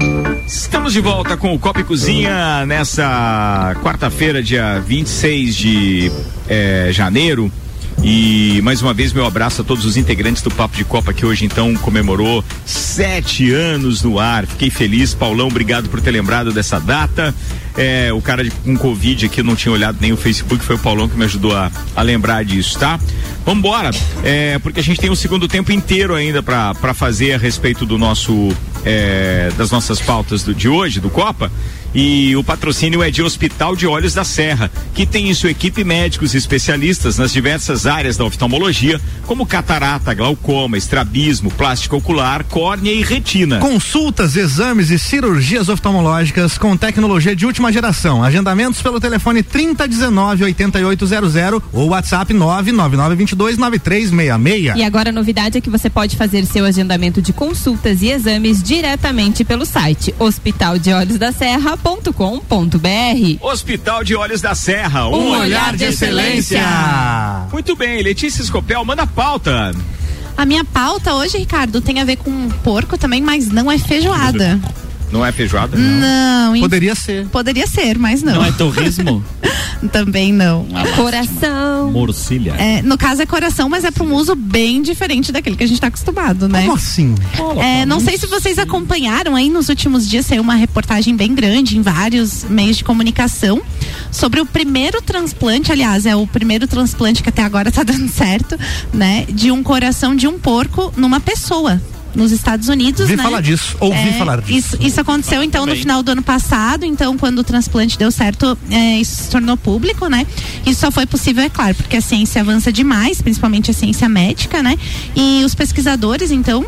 Speaker 1: Estamos de volta com o Copa e Cozinha nessa quarta-feira, dia 26 de eh, janeiro. E mais uma vez meu abraço a todos os integrantes do Papo de Copa que hoje então comemorou sete anos no ar. Fiquei feliz, Paulão, obrigado por ter lembrado dessa data. É, o cara de, com Covid aqui não tinha olhado nem o Facebook, foi o Paulão que me ajudou a, a lembrar disso, tá? Vambora, é, porque a gente tem o segundo tempo inteiro ainda para fazer a respeito do nosso é, das nossas pautas do, de hoje, do Copa. E o patrocínio é de Hospital de Olhos da Serra, que tem em sua equipe médicos e especialistas nas diversas áreas da oftalmologia, como catarata, glaucoma, estrabismo, plástica ocular, córnea e retina.
Speaker 5: Consultas, exames e cirurgias oftalmológicas com tecnologia de última geração. Agendamentos pelo telefone 3019 8800 ou WhatsApp 99922 9366.
Speaker 8: E agora a novidade é que você pode fazer seu agendamento de consultas e exames diretamente pelo site Hospital de Olhos da Serra com.br.
Speaker 1: Hospital de Olhos da Serra,
Speaker 8: um, um olhar de excelência.
Speaker 1: Muito bem, Letícia Escopel, manda a pauta.
Speaker 4: A minha pauta hoje, Ricardo, tem a ver com porco também, mas não é feijoada.
Speaker 1: Não é feijoada?
Speaker 4: Não. não.
Speaker 5: Poderia ser.
Speaker 4: Poderia ser, mas não.
Speaker 7: Não é torresmo? (laughs)
Speaker 4: Também não.
Speaker 8: Ah, coração.
Speaker 6: Morcilha.
Speaker 4: É, no caso é coração, mas é para um uso bem diferente daquele que a gente está acostumado, né?
Speaker 5: Como assim?
Speaker 4: É, não sei se vocês acompanharam aí nos últimos dias saiu uma reportagem bem grande em vários meios de comunicação sobre o primeiro transplante, aliás, é o primeiro transplante que até agora está dando certo, né? De um coração de um porco numa pessoa nos Estados Unidos.
Speaker 5: Vi
Speaker 4: né?
Speaker 5: falar disso, ouvi
Speaker 4: é,
Speaker 5: falar disso.
Speaker 4: Isso, isso aconteceu então no final do ano passado, então quando o transplante deu certo, é, isso se tornou público, né? Isso só foi possível, é claro, porque a ciência avança demais, principalmente a ciência médica, né? E os pesquisadores, então,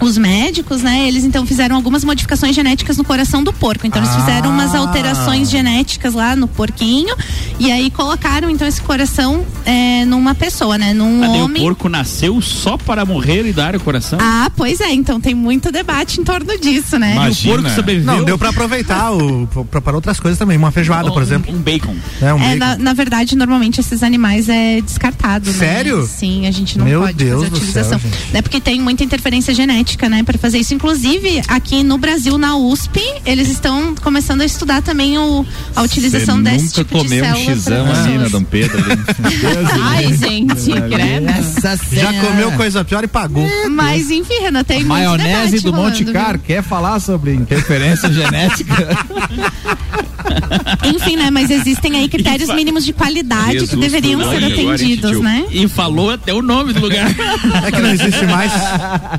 Speaker 4: os médicos, né, eles então fizeram algumas modificações genéticas no coração do porco. Então eles
Speaker 5: Ah.
Speaker 4: fizeram umas alterações genéticas lá no porquinho e aí colocaram então esse coração é, numa pessoa, né, num
Speaker 7: Cadê
Speaker 4: homem.
Speaker 7: o porco nasceu só para morrer e dar o coração?
Speaker 4: Ah, pois é, então tem muito debate em torno disso, né?
Speaker 7: Imagina. O porco sobreviveu?
Speaker 5: Não, deu pra (laughs) aproveitar o, para outras coisas também. Uma feijoada, por exemplo.
Speaker 7: Um bacon.
Speaker 5: É, um
Speaker 4: É,
Speaker 5: bacon.
Speaker 4: na, na verdade, normalmente esses animais é descartado. né?
Speaker 5: Sério?
Speaker 4: Sim, a gente não
Speaker 5: Meu
Speaker 4: pode
Speaker 5: Deus
Speaker 4: fazer utilização.
Speaker 5: céu, gente.
Speaker 4: né? Porque tem muita interferência genética, né, para fazer isso. Inclusive, aqui no Brasil, na USP, eles estão começando a estudar também o, a utilização
Speaker 6: Você
Speaker 4: desse
Speaker 6: nunca
Speaker 4: tipo de
Speaker 6: comeu um
Speaker 4: célula
Speaker 6: xizão ali na. Dom Pedro. (laughs) (laughs)
Speaker 8: Ai, gente, credo.
Speaker 5: Já comeu coisa pior e pagou.
Speaker 4: Mas enfim, Renan, tem muito
Speaker 6: Maionese
Speaker 4: debate
Speaker 6: do Monte Car. Quer falar sobre interferência (laughs) genética? (laughs)
Speaker 4: Enfim, né, mas existem aí critérios mínimos de qualidade que
Speaker 7: Jesus
Speaker 4: deveriam
Speaker 7: do
Speaker 4: ser atendidos, né?
Speaker 7: E falou até o nome do lugar. (laughs)
Speaker 5: É que não existe mais.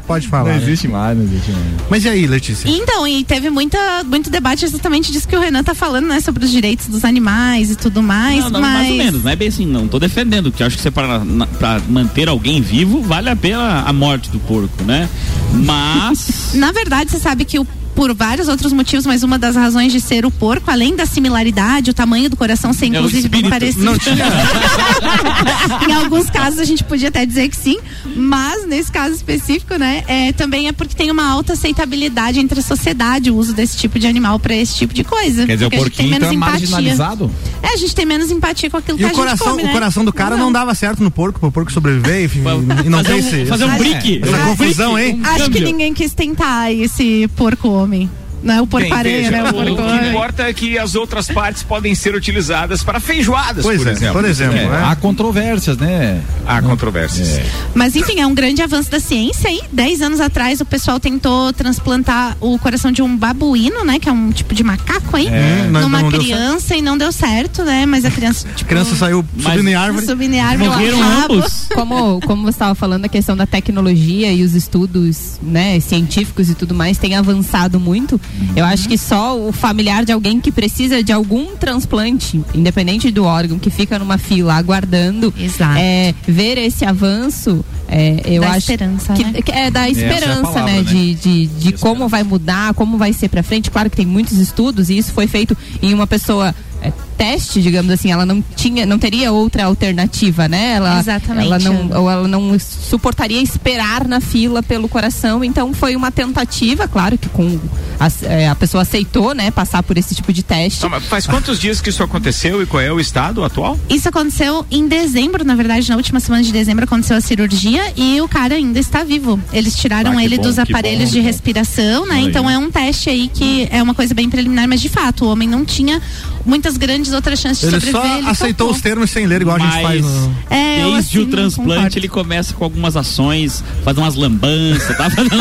Speaker 5: Pode falar.
Speaker 6: Não
Speaker 5: né?
Speaker 6: existe mais, não existe mais.
Speaker 5: Mas e aí, Letícia?
Speaker 4: Então, e teve muita, muito debate exatamente disso que o Renan tá falando, né? Sobre os direitos dos animais e tudo mais.
Speaker 7: Não, não,
Speaker 4: mas...
Speaker 7: mais ou menos, não é bem assim, não. Tô defendendo, que eu acho que você para na- pra manter alguém vivo, vale a pena a morte do porco, né? Mas. (laughs)
Speaker 4: Na verdade, você sabe que o por vários outros motivos, mas uma das razões de ser o porco, além da similaridade, o tamanho do coração ser
Speaker 7: É
Speaker 4: inclusive bem
Speaker 7: espírito.
Speaker 4: parecido.
Speaker 5: Não tinha. (laughs)
Speaker 4: em alguns casos a gente podia até dizer que sim, mas nesse caso específico, né, é, também é porque tem uma alta aceitabilidade entre a sociedade o uso desse tipo de animal para esse tipo de coisa.
Speaker 6: Quer dizer, o
Speaker 4: gente tem
Speaker 6: porquinho então é
Speaker 4: menos empatia.
Speaker 6: marginalizado?
Speaker 4: É, a gente tem menos empatia com aquilo
Speaker 5: E
Speaker 4: que
Speaker 5: o
Speaker 4: a gente
Speaker 5: coração,
Speaker 4: come, né?
Speaker 5: o coração do cara não, dava certo no porco, pro porco sobreviver e, e não
Speaker 7: fazer
Speaker 5: tem
Speaker 7: um-
Speaker 5: esse,
Speaker 7: fazer um brick.
Speaker 5: essa
Speaker 7: Um
Speaker 5: confusão, hein?
Speaker 7: um
Speaker 4: Acho que ninguém quis tentar esse porco homem. Não é o porco
Speaker 1: Bem,
Speaker 4: areia,
Speaker 1: veja,
Speaker 4: né? O
Speaker 1: o, o que importa é que as outras partes podem ser utilizadas para feijoadas,
Speaker 5: Pois
Speaker 1: por
Speaker 5: é,
Speaker 1: exemplo.
Speaker 5: por exemplo,
Speaker 6: É,
Speaker 5: né?
Speaker 6: Há controvérsias, né?
Speaker 1: Há controvérsias.
Speaker 4: Mas enfim, é um grande avanço da ciência e dez anos atrás o pessoal tentou transplantar o coração de um babuíno, né? Que é um tipo de macaco aí,
Speaker 5: É, não-
Speaker 4: numa
Speaker 5: não
Speaker 4: criança e não deu certo, né? Mas a criança, tipo,
Speaker 5: A criança saiu subindo em árvore.
Speaker 4: subindo em árvore,
Speaker 7: Morreram ambos.
Speaker 8: Como, como você estava falando, a questão da tecnologia e os estudos né, científicos e tudo mais tem avançado muito. Eu acho que só o familiar de alguém que precisa de algum transplante, independente do órgão, que fica numa fila aguardando,
Speaker 4: Exato.
Speaker 8: é, ver esse avanço, é, eu
Speaker 4: Dá
Speaker 8: acho
Speaker 4: esperança,
Speaker 8: que,
Speaker 4: né?
Speaker 8: que é da
Speaker 6: é
Speaker 8: esperança,
Speaker 6: palavra,
Speaker 8: né?
Speaker 6: né?
Speaker 8: De, de, de como vai mudar, como vai ser pra frente. Claro que tem muitos estudos e isso foi feito em uma pessoa é, teste, digamos assim, ela não tinha, não teria outra alternativa, né? Ela,
Speaker 4: Exatamente.
Speaker 8: Ela não, ou ela não suportaria esperar na fila pelo coração, então foi uma tentativa, claro que com a, é, a pessoa aceitou, né? Passar por esse tipo de teste.
Speaker 1: Não, mas faz quantos dias que isso aconteceu e qual é o estado atual?
Speaker 4: Isso aconteceu em dezembro, na verdade, na última semana de dezembro aconteceu a cirurgia e o cara ainda está vivo. Eles tiraram
Speaker 1: Ah,
Speaker 4: ele
Speaker 1: bom,
Speaker 4: dos aparelhos
Speaker 1: bom,
Speaker 4: de
Speaker 1: bom.
Speaker 4: respiração, né? Então é um teste aí que é uma coisa bem preliminar, mas de fato, o homem não tinha muitas grandes outras chances de
Speaker 5: Ele
Speaker 4: sobreviver.
Speaker 5: só
Speaker 4: ele
Speaker 5: aceitou
Speaker 4: topou.
Speaker 5: os termos sem ler, igual a gente
Speaker 7: Mas
Speaker 5: faz no.
Speaker 4: É,
Speaker 7: Desde
Speaker 4: assim,
Speaker 7: o transplante
Speaker 4: concordo.
Speaker 7: ele começa com algumas ações, faz umas lambanças, (laughs) tá? Fazendo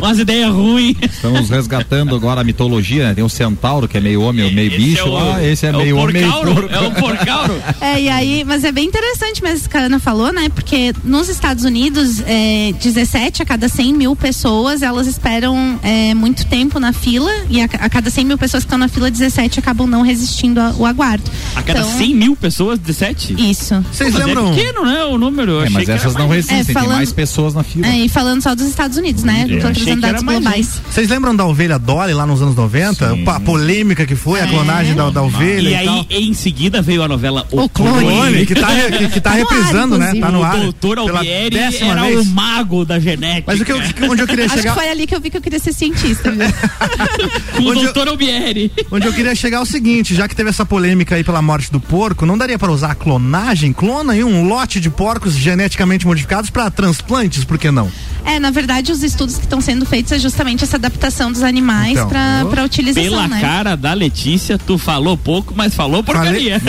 Speaker 7: umas ideias ruins.
Speaker 6: Estamos resgatando agora a mitologia, né? Tem o centauro, que é meio homem, meio
Speaker 7: Esse
Speaker 6: bicho
Speaker 7: é o-
Speaker 6: lá. Esse é,
Speaker 7: é
Speaker 6: meio homem, meio
Speaker 7: porcauro,
Speaker 6: porco.
Speaker 7: é o porcauro. (laughs)
Speaker 4: É, e aí, mas é bem interessante mesmo isso que a Ana falou, né? Porque nos Estados Unidos, é, 17 a cada 100 mil pessoas, elas esperam é, muito tempo na fila e a, a cada 100 mil pessoas que estão na fila, 17 acabam não resistindo ao aguardo.
Speaker 7: A cada
Speaker 4: Então,
Speaker 7: 100 mil pessoas, 17?
Speaker 4: Isso.
Speaker 5: Vocês lembram?
Speaker 7: É pequeno, né? O número. Eu
Speaker 6: É,
Speaker 7: achei
Speaker 6: mas
Speaker 7: que era
Speaker 6: essas não
Speaker 7: mais.
Speaker 6: resistem,
Speaker 4: É,
Speaker 6: tem
Speaker 4: falando-
Speaker 6: mais pessoas na fila.
Speaker 4: É, e falando só dos Estados Unidos, né?
Speaker 7: Achei
Speaker 4: trazendo
Speaker 7: que era
Speaker 4: dados
Speaker 7: mais
Speaker 4: globais.
Speaker 5: Vocês lembram da ovelha Dolly lá nos anos 90?
Speaker 6: Sim.
Speaker 5: A polêmica que foi, a clonagem da, da ovelha
Speaker 7: E
Speaker 5: e,
Speaker 7: aí,
Speaker 5: tal.
Speaker 7: em seguida, veio a novela O,
Speaker 4: O Clone.
Speaker 5: Clone, que tá, que, que tá
Speaker 4: Tá no ar,
Speaker 5: reprisando, né? Tá no
Speaker 7: O
Speaker 5: ar.
Speaker 7: doutor
Speaker 5: pela
Speaker 7: Albieri era
Speaker 5: vez.
Speaker 7: o mago da genética.
Speaker 5: Mas o que eu, onde eu queria
Speaker 4: Acho
Speaker 5: chegar.
Speaker 4: que foi ali que eu vi que eu queria ser cientista, (laughs)
Speaker 7: o doutor Albieri.
Speaker 5: Onde eu queria chegar é o seguinte, já que teve essa polêmica aí pela morte do porco, não daria para usar a clonagem? Clona aí um lote de porcos geneticamente modificados para transplantes, por que não?
Speaker 4: É, na verdade, os estudos que estão sendo feitos é justamente essa adaptação dos animais
Speaker 5: Então,
Speaker 4: pra,
Speaker 5: eu-
Speaker 4: pra utilização,
Speaker 7: Pela
Speaker 4: né?
Speaker 7: cara da Letícia, tu falou pouco, mas falou porcaria. (laughs)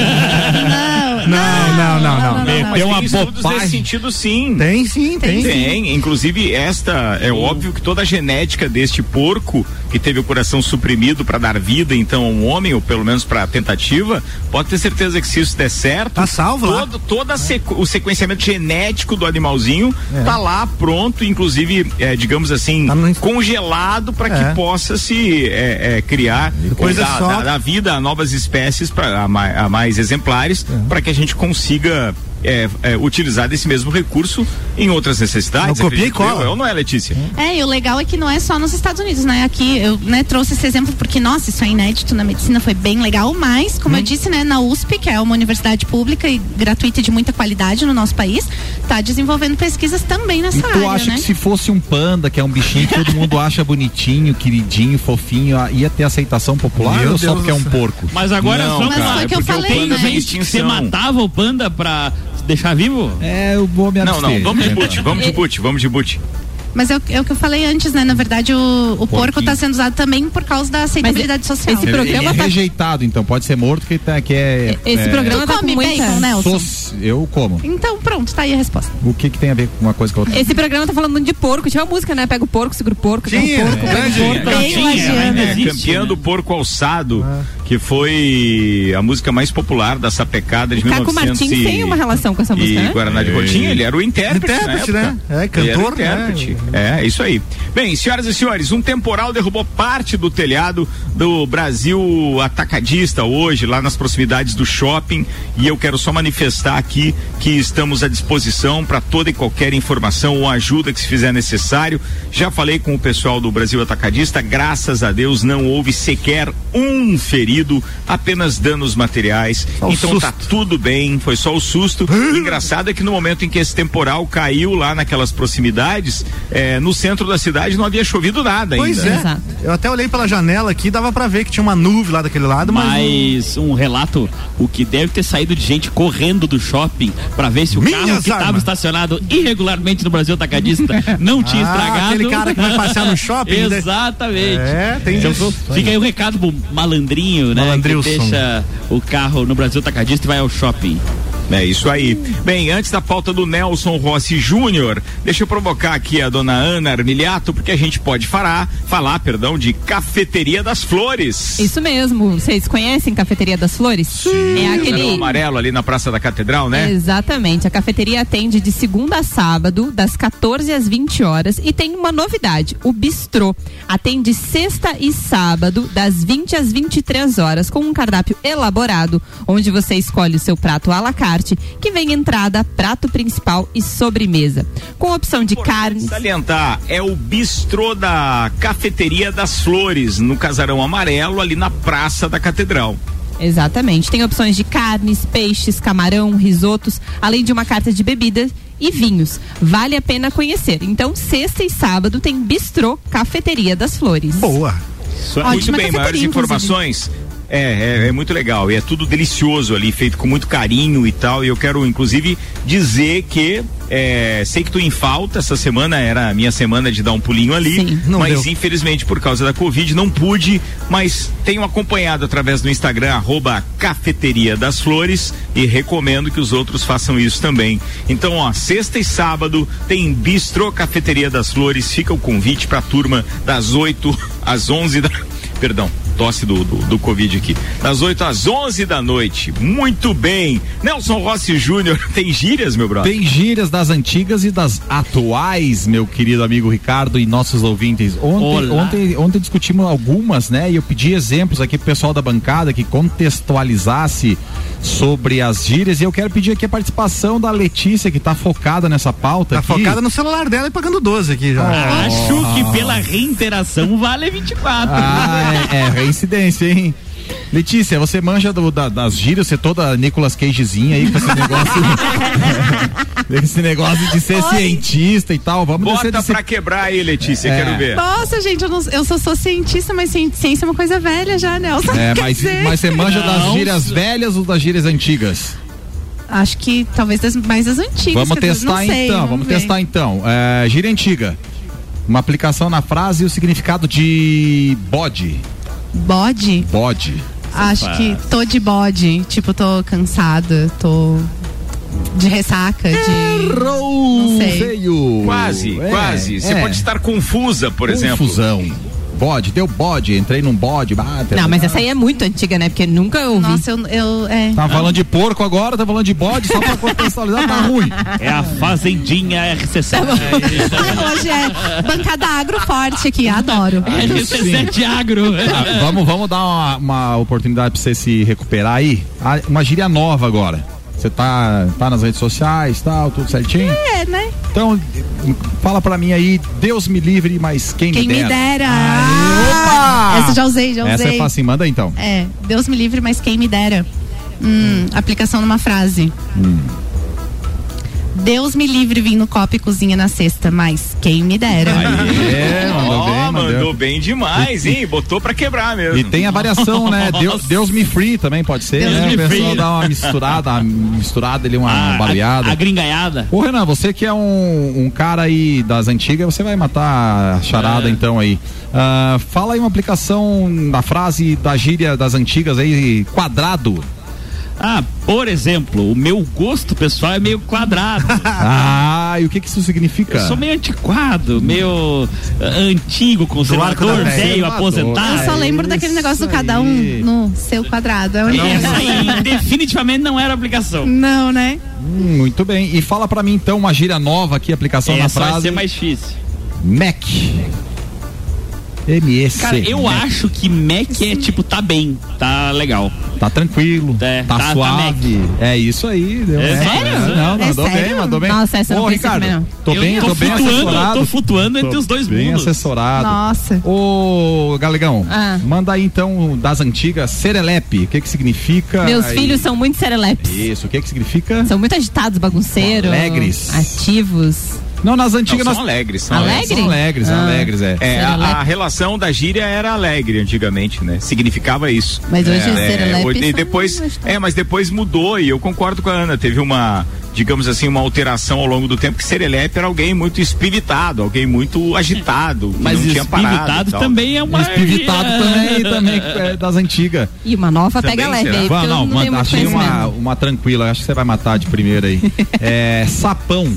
Speaker 4: Não,
Speaker 5: Não, não, não, não.
Speaker 4: não,
Speaker 1: tem
Speaker 7: uma
Speaker 1: estudos
Speaker 7: bobagem.
Speaker 1: nesse sentido sim.
Speaker 5: Tem sim, tem.
Speaker 1: Tem, inclusive esta é óbvio que toda a genética deste porco que teve o coração suprimido para dar vida então a um homem ou pelo menos para tentativa, pode ter certeza que se isso der certo,
Speaker 5: Tá salvo lá.
Speaker 1: todo, toda a sequ- o sequenciamento genético do animalzinho
Speaker 5: É.
Speaker 1: tá lá pronto, inclusive é, digamos assim
Speaker 5: Tá no-
Speaker 1: congelado para
Speaker 5: É.
Speaker 1: que possa se é, é, criar
Speaker 5: Depois é
Speaker 1: dar,
Speaker 5: só-
Speaker 1: dar- dar vida a novas espécies para a, a mais exemplares
Speaker 5: É.
Speaker 1: para que a gente consiga é, é, utilizar desse mesmo recurso em outras necessidades.
Speaker 5: Não copia e
Speaker 1: acredito eu. não é, Letícia?
Speaker 4: É, e o legal é que não é só nos Estados Unidos, né? Aqui eu né, trouxe esse exemplo porque, nossa, isso é inédito na medicina, foi bem legal, mas, como
Speaker 5: Hum.
Speaker 4: eu disse, né, na USP, que é uma universidade pública e gratuita e de muita qualidade no nosso país, tá desenvolvendo pesquisas também nessa
Speaker 6: E tu
Speaker 4: área,
Speaker 6: acha
Speaker 4: né?
Speaker 6: que se fosse um panda, que é um bichinho que todo mundo acha bonitinho, queridinho, fofinho, ia ter aceitação popular
Speaker 5: Meu
Speaker 6: ou só
Speaker 5: Deus
Speaker 6: porque é um porco?
Speaker 7: Mas agora
Speaker 1: Não,
Speaker 7: só
Speaker 4: Mas
Speaker 1: cara,
Speaker 4: foi que
Speaker 1: é
Speaker 4: eu
Speaker 1: porque o
Speaker 4: falei,
Speaker 1: panda
Speaker 4: né?
Speaker 7: Você matava o panda pra deixar vivo?
Speaker 6: É, eu vou me
Speaker 1: Não,
Speaker 6: abster.
Speaker 1: não, vamos de boot, vamos de boot, vamos de boot.
Speaker 4: Mas é o, é o que eu falei antes, né? Na verdade, o, o porco
Speaker 6: Porquinho.
Speaker 4: tá sendo usado também por causa da aceitabilidade social.
Speaker 8: esse
Speaker 6: Ele, ele
Speaker 8: programa
Speaker 6: é
Speaker 8: tá-
Speaker 6: rejeitado, então pode ser morto que, tá, que é.
Speaker 8: Esse
Speaker 6: é,
Speaker 8: programa
Speaker 4: Tu
Speaker 8: tá com
Speaker 4: come
Speaker 8: muita...
Speaker 4: bacon, Nelson?
Speaker 6: sos- eu como.
Speaker 4: Então, pronto, tá aí a resposta.
Speaker 6: O que que tem a ver com uma coisa com a outra?
Speaker 8: Esse programa tá falando de porco. Tinha uma música, né? Pega o porco, segura o porco, pega
Speaker 5: Tinha,
Speaker 8: o porco,
Speaker 5: é.
Speaker 8: pega o porco.
Speaker 1: É,
Speaker 7: né?
Speaker 1: do porco alçado. que foi a música mais popular da sapecada de
Speaker 8: O Caco
Speaker 1: 1900
Speaker 8: Martins
Speaker 1: e-
Speaker 8: tem uma relação com essa música,
Speaker 1: e
Speaker 8: né?
Speaker 1: Guaraná de Rotinha, ele era o intérprete,
Speaker 5: Intérprete, né? É, cantor,
Speaker 1: Ele era o
Speaker 5: né?
Speaker 1: É, isso aí. Bem, senhoras e senhores, um temporal derrubou parte do telhado do Brasil Atacadista hoje, lá nas proximidades do shopping, e eu quero só manifestar aqui que estamos à disposição para toda e qualquer informação ou ajuda que se fizer necessário. Já falei com o pessoal do Brasil Atacadista, graças a Deus não houve sequer um ferido, apenas danos materiais.
Speaker 5: o
Speaker 1: então tá tudo bem, foi só o susto. (gasps) Engraçado é que no momento em que esse temporal caiu lá naquelas proximidades, eh, no centro da cidade não havia chovido nada ainda.
Speaker 5: Pois é. Eu até olhei pela janela aqui, dava pra ver que tinha uma nuvem lá daquele lado, mas.
Speaker 7: Mas um relato, o que deve ter saído de gente correndo do shopping pra ver se o
Speaker 5: Minhas
Speaker 7: carro que estava estacionado irregularmente no Brasil Atacadista (laughs) não tinha
Speaker 5: Ah,
Speaker 7: estragado.
Speaker 5: aquele cara que vai passear no shopping, né?
Speaker 7: Exatamente.
Speaker 5: É, tem
Speaker 7: Então,
Speaker 5: disso.
Speaker 7: Fica aí o recado pro malandrinho, né? Que deixa o carro no Brasil Atacadista e vai ao shopping.
Speaker 1: É isso aí. Bem, antes da pauta do Nelson Rossi Júnior, deixa eu provocar aqui a dona Ana Armiliato, porque a gente pode falar, falar, perdão, de Cafeteria das Flores.
Speaker 8: Isso mesmo. Vocês conhecem Cafeteria das Flores? é
Speaker 1: Aquele
Speaker 8: aquele.
Speaker 1: amarelo ali na Praça da Catedral, né?
Speaker 8: Exatamente. A cafeteria atende de segunda a sábado, das 14 às 20 horas. E tem uma novidade: o bistrô atende sexta e sábado, das 20 às 23 horas, com um cardápio elaborado, onde você escolhe o seu prato à la carte, que vem entrada, prato principal e sobremesa. Com opção de carnes.
Speaker 1: Salientar, é o bistrô da Cafeteria das Flores, no Casarão Amarelo, ali na Praça da Catedral.
Speaker 8: Exatamente. Tem opções de carnes, peixes, camarão, risotos, além de uma carta de bebidas e vinhos. Vale a pena conhecer. Então, sexta e sábado tem Bistrô Cafeteria das Flores.
Speaker 5: Boa.
Speaker 1: É
Speaker 8: Ótima
Speaker 1: muito bem, maiores
Speaker 8: cafeteria,
Speaker 1: informações. É, é, é muito legal e é tudo delicioso ali, feito com muito carinho e tal. E eu quero, inclusive, dizer que é, sei que tu em falta, essa semana era a minha semana de dar um pulinho ali,
Speaker 5: Não
Speaker 1: mas
Speaker 5: deu.
Speaker 1: infelizmente por causa da Covid não pude, mas tenho acompanhado através do Instagram, arroba Cafeteria das Flores, e recomendo que os outros façam isso também. Então, ó, sexta e sábado tem Bistrô Cafeteria das Flores, fica o convite pra turma das 8 às 11 da. Perdão, tosse do, do, do Covid aqui. Das 8 às 11 da noite. Muito bem. Nelson Rossi Júnior, (laughs) tem gírias, meu brother?
Speaker 6: Tem gírias das antigas e das atuais, meu querido amigo Ricardo e nossos ouvintes. Ontem,
Speaker 7: Olá.
Speaker 6: ontem, ontem discutimos algumas, né? E eu pedi exemplos aqui pro pessoal da bancada que contextualizasse sobre as gírias. E eu quero pedir aqui a participação da Letícia, que tá focada nessa pauta.
Speaker 5: Tá
Speaker 6: aqui.
Speaker 5: focada no celular dela e pagando 12 aqui já.
Speaker 7: Acho que pela reinteração vale 24.
Speaker 6: Ah, é, é reincidência, hein? Letícia, você manja do- da- das gírias, você toda Nicolas Cagezinha aí com esse negócio. (laughs) esse negócio de ser cientista e tal. Vamos
Speaker 1: Bota
Speaker 6: desse-
Speaker 1: pra quebrar aí, Letícia,
Speaker 6: É.
Speaker 1: quero ver.
Speaker 4: Nossa, gente, eu, não- eu só sou cientista, mas ci- ciência é uma coisa velha já, Nelson.
Speaker 6: É, mas,
Speaker 4: dizer,
Speaker 6: mas você manja das
Speaker 7: Não.
Speaker 6: gírias velhas ou das gírias antigas?
Speaker 4: Acho que talvez das, mais das antigas.
Speaker 6: vamos testar
Speaker 4: sei,
Speaker 6: então, vamos
Speaker 4: ver.
Speaker 6: testar então. É, gíria antiga. Uma aplicação na frase e o significado de bode.
Speaker 4: Bode?
Speaker 6: Bode.
Speaker 4: Acho que tô de bode. Tipo, tô cansada, tô de ressaca, de. Não sei.
Speaker 6: Feio.
Speaker 1: Quase,
Speaker 6: É,
Speaker 1: quase. Você
Speaker 6: é.
Speaker 1: pode estar confusa, por exemplo.
Speaker 6: Confusão. Bode, deu bode, entrei num bode. Ah,
Speaker 8: Não, mas essa aí é muito antiga, né? Porque nunca ouvi.
Speaker 4: Nossa, eu. eu é.
Speaker 6: Tá falando de porco agora, tá falando de bode, só pra contextualizar, tá ruim.
Speaker 7: É a Fazendinha RC7. (laughs)
Speaker 4: Hoje é bancada agro forte aqui, adoro.
Speaker 7: RC7 (laughs) Agro.
Speaker 6: Ah, vamos, vamos dar uma, uma oportunidade pra você se recuperar aí. Ah, Uma gíria nova agora. Você tá, tá nas redes sociais, tal, tudo certinho?
Speaker 4: É, né?
Speaker 6: Então, fala pra mim aí, Deus me livre, mas quem,
Speaker 4: Quem
Speaker 6: me
Speaker 4: me
Speaker 6: dera.
Speaker 4: dera.
Speaker 6: opa!
Speaker 4: Essa já usei, já usei.
Speaker 6: Essa é fácil, manda então.
Speaker 4: É, Deus me livre, mas quem me dera. Hum, aplicação numa frase. Deus me livre vir no copo e cozinha na sexta, mas quem me dera.
Speaker 6: É, mandou (laughs)
Speaker 1: Ó,
Speaker 6: bem,
Speaker 1: mandou
Speaker 6: mandou.
Speaker 1: bem demais, hein? Botou pra quebrar mesmo.
Speaker 6: E tem a variação, né? (laughs) Deus, Deus me free também pode ser,
Speaker 7: Deus
Speaker 6: né?
Speaker 7: me
Speaker 6: O pessoal
Speaker 7: free.
Speaker 6: dá uma misturada, uma misturada ali, uma
Speaker 7: Ah,
Speaker 6: baleada.
Speaker 7: A, a gringaiada.
Speaker 6: Ô Renan, você que é um, um cara aí das antigas, você vai matar a charada
Speaker 7: É.
Speaker 6: então aí. Ah, fala aí uma aplicação da frase da gíria das antigas aí, quadrado.
Speaker 7: Ah, por exemplo, o meu gosto pessoal é meio quadrado. (laughs)
Speaker 6: Ah, e o que que isso significa?
Speaker 7: Eu sou meio antiquado, meio ah, antigo, conservador, velho, aposentado.
Speaker 4: Eu só lembro daquele negócio do cada um no seu quadrado. É
Speaker 7: Essa
Speaker 4: coisa.
Speaker 7: aí definitivamente não era aplicação.
Speaker 4: Não, né?
Speaker 6: Hum, muito bem. E fala pra mim então uma gíria nova aqui, aplicação na
Speaker 7: Essa vai
Speaker 6: frase.
Speaker 7: ser mais difícil.
Speaker 6: Mac. MS.
Speaker 7: Cara, eu
Speaker 6: Mac.
Speaker 7: acho que Mac é tipo, tá bem, tá legal.
Speaker 6: Tá tranquilo,
Speaker 7: É,
Speaker 6: tá,
Speaker 7: tá- tá
Speaker 6: suave. é isso aí. Deu
Speaker 7: É sério?
Speaker 6: Não, não,
Speaker 8: É
Speaker 6: mandou bem,
Speaker 8: sério?
Speaker 6: mandou bem.
Speaker 8: Nossa, essa não
Speaker 6: Ô,
Speaker 8: pensei
Speaker 6: Ricardo,
Speaker 8: não.
Speaker 6: tô
Speaker 7: Eu
Speaker 6: bem,
Speaker 7: tô
Speaker 6: tô bem
Speaker 7: flutuando,
Speaker 6: assessorado.
Speaker 7: tô flutuando entre
Speaker 6: Tô
Speaker 7: os dois
Speaker 6: bem
Speaker 7: mundos.
Speaker 6: assessorado.
Speaker 4: Nossa.
Speaker 6: Ô, Galegão,
Speaker 8: Ah.
Speaker 6: manda aí então das antigas Serelepe. O que que significa?
Speaker 8: Meus
Speaker 6: Aí-
Speaker 8: filhos são muito serelepes.
Speaker 6: Isso, o que que significa?
Speaker 8: São muito agitados, bagunceiros.
Speaker 6: Alegres.
Speaker 8: Ativos.
Speaker 6: Não, nas antigas
Speaker 1: Não,
Speaker 6: nós...
Speaker 1: são alegres. São
Speaker 8: Alegre?
Speaker 1: alegres.
Speaker 6: São alegres,
Speaker 8: Ah.
Speaker 6: alegres, é.
Speaker 1: É, a, a relação da gíria era alegre antigamente, né? Significava isso.
Speaker 8: Mas hoje
Speaker 1: é,
Speaker 8: serelepe
Speaker 1: hoje- e
Speaker 8: são
Speaker 1: depois,
Speaker 8: agitados.
Speaker 1: é, mas depois mudou e eu concordo com a Ana. Teve uma, digamos assim, uma alteração ao longo do tempo que serelepe era alguém muito espiritado, alguém muito agitado, que
Speaker 7: Mas
Speaker 1: não tinha parado.
Speaker 7: espivitado
Speaker 1: e
Speaker 7: também é uma.
Speaker 6: Espivitado também, também é, das antigas.
Speaker 8: E uma nova
Speaker 1: Também
Speaker 8: pega leve aí, eu
Speaker 6: não,
Speaker 8: não, muito
Speaker 6: achei uma, uma tranquila, acho que você vai matar de primeira aí. (laughs) é, sapão.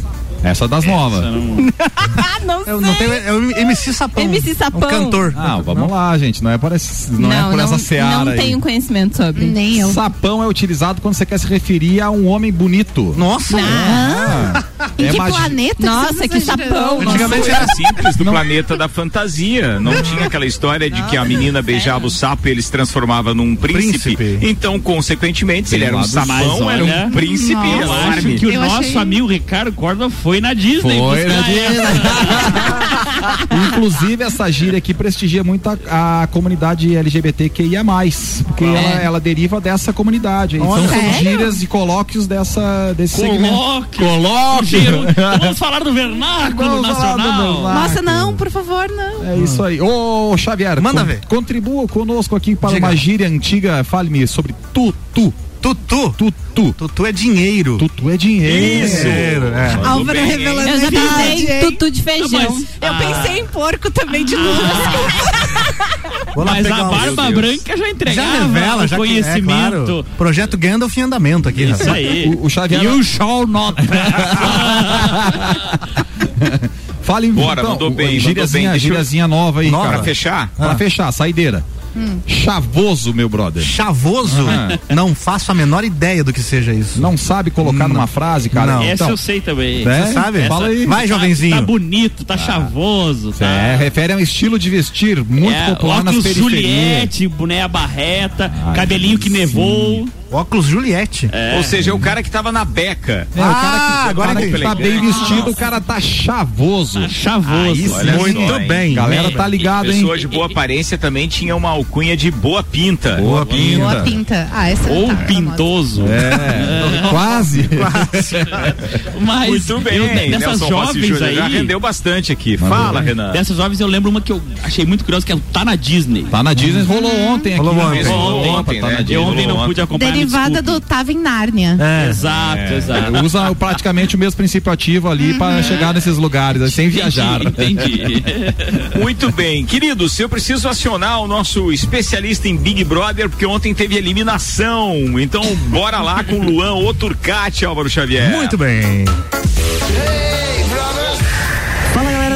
Speaker 6: Essa das novas.
Speaker 8: Ah, (laughs) não sei.
Speaker 5: Eu não tenho, é o MC Sapão.
Speaker 8: MC Sapão.
Speaker 5: Um cantor.
Speaker 6: Ah, vamos lá, gente. Não é por, esse, não é por essa seara
Speaker 8: não
Speaker 6: aí.
Speaker 8: tenho conhecimento sobre.
Speaker 4: Nem eu.
Speaker 6: Sapão é utilizado quando você quer se referir a um homem bonito.
Speaker 5: Nossa.
Speaker 8: Ah,
Speaker 4: Em
Speaker 6: É
Speaker 4: que
Speaker 6: magi-
Speaker 4: planeta?
Speaker 8: Nossa, que sapão.
Speaker 1: Antigamente era simples, do planeta da fantasia. Não tinha aquela história de que a menina beijava o sapo e ele se transformava num príncipe.
Speaker 5: Príncipe.
Speaker 1: Então, consequentemente, se ele era um sapão, era um príncipe
Speaker 4: Nossa.
Speaker 7: Eu acho que o
Speaker 4: Eu
Speaker 7: nosso
Speaker 4: achei-
Speaker 7: amigo Ricardo Corda foi na Disney.
Speaker 6: Foi na
Speaker 7: essa. (laughs)
Speaker 6: Inclusive, essa gíria aqui prestigia muito a, a comunidade LGBTQIA, porque ela, ela deriva dessa comunidade. Então,
Speaker 5: Olha.
Speaker 6: são
Speaker 4: Sério?
Speaker 6: gírias e colóquios dessa, desse segmento.
Speaker 7: Coloque.
Speaker 6: Coloque!
Speaker 7: Giro. Então Vamos falar do vernáculo
Speaker 6: Vamos falar do
Speaker 7: nacional.
Speaker 6: vernáculo.
Speaker 4: Nossa, não, por favor, não.
Speaker 6: É isso aí. Ô, Xavier,
Speaker 5: Manda ver.
Speaker 6: contribua conosco aqui para
Speaker 5: Diga.
Speaker 6: uma gíria antiga. Fale-me sobre tutu.
Speaker 5: Tutu.
Speaker 6: Tutu.
Speaker 5: Tutu é dinheiro.
Speaker 6: Tutu é dinheiro.
Speaker 1: Isso.
Speaker 5: É.
Speaker 4: Álvaro
Speaker 1: bem,
Speaker 4: revelando
Speaker 8: Eu já
Speaker 4: verdade,
Speaker 8: pensei em tutu de feijão.
Speaker 7: Mas-
Speaker 4: Eu
Speaker 7: Ah.
Speaker 4: pensei em porco também de luz.
Speaker 5: Vou lá
Speaker 7: Mas
Speaker 5: pegar
Speaker 7: a barba branca já entregava
Speaker 5: Já revela, já que-
Speaker 7: conhecimento.
Speaker 5: É, claro. Projeto Gandalf em andamento aqui.
Speaker 7: Isso
Speaker 5: rapaz.
Speaker 7: aí.
Speaker 6: O- o Xavier-
Speaker 7: You shall not (laughs)
Speaker 6: Fale
Speaker 1: Bora,
Speaker 6: então,
Speaker 1: mandou bem, mandou
Speaker 6: Gíriazinha,
Speaker 1: bem. Deixa eu-
Speaker 6: gíriazinha nova aí,
Speaker 5: Nova?
Speaker 6: cara.
Speaker 1: Pra fechar?
Speaker 6: Pra fechar, saideira. Chavoso, meu brother.
Speaker 5: Chavoso?
Speaker 6: Ah.
Speaker 5: Não faço a menor ideia do que seja isso.
Speaker 6: Não sabe colocar
Speaker 5: Não.
Speaker 6: numa frase, cara?
Speaker 5: Não.
Speaker 7: Essa
Speaker 6: Então,
Speaker 7: eu sei também.
Speaker 6: É?
Speaker 5: Você sabe?
Speaker 7: Essa-
Speaker 5: Fala aí. Vai,
Speaker 7: tá-
Speaker 5: jovenzinho.
Speaker 7: Tá bonito, tá chavoso. Tá...
Speaker 6: É, refere a um estilo de vestir muito
Speaker 7: É,
Speaker 6: popular nas periferias.
Speaker 7: Juliette, boné barreta,
Speaker 6: Ai,
Speaker 7: cabelinho que
Speaker 6: sim.
Speaker 5: Óculos Juliette.
Speaker 1: Ou seja, é o cara que tava na beca.
Speaker 6: É, o
Speaker 5: Ah,
Speaker 6: cara que,
Speaker 5: agora
Speaker 6: o cara que tá bem vestido, o cara tá chavoso.
Speaker 7: Tá chavoso.
Speaker 6: Aí
Speaker 5: Muito
Speaker 1: só, hein?
Speaker 5: bem.
Speaker 6: Galera tá ligado, hein?
Speaker 1: Pessoa de boa aparência também tinha uma alcunha de boa pinta.
Speaker 6: Boa pinta.
Speaker 4: Boa pinta. Ah, essa
Speaker 7: Ou
Speaker 4: tá
Speaker 7: pintoso.
Speaker 6: É, (laughs) quase.
Speaker 7: Mas
Speaker 1: Muito bem,
Speaker 7: eu, dessas
Speaker 1: Nelson
Speaker 7: jovens
Speaker 1: Júnior. Já
Speaker 7: aí.
Speaker 1: rendeu bastante aqui. Fala, Renan.
Speaker 7: Dessas jovens eu lembro uma que eu achei muito curiosa, que é o Tá na Disney.
Speaker 6: Tá na Disney, rolou ontem
Speaker 5: Rolou
Speaker 6: aqui.
Speaker 5: ontem.
Speaker 6: né?
Speaker 1: Rolou
Speaker 6: Rolou
Speaker 1: ontem,
Speaker 6: tá
Speaker 1: né?
Speaker 6: na Disney.
Speaker 7: Eu ontem não pude acompanhar.
Speaker 4: Derivada
Speaker 7: desculpe.
Speaker 4: do Tava em Nárnia.
Speaker 5: É.
Speaker 7: Exato, exato.
Speaker 6: Ele usa praticamente o mesmo princípio ativo ali pra chegar nesses lugares, aí, sem viajar.
Speaker 7: Entendi. (laughs)
Speaker 1: Muito bem. Queridos, eu preciso acionar o nosso especialista em Big Brother, porque ontem teve eliminação. Então, bora lá com o Luan Oturcati, Álvaro Xavier.
Speaker 5: Muito bem.
Speaker 14: Galera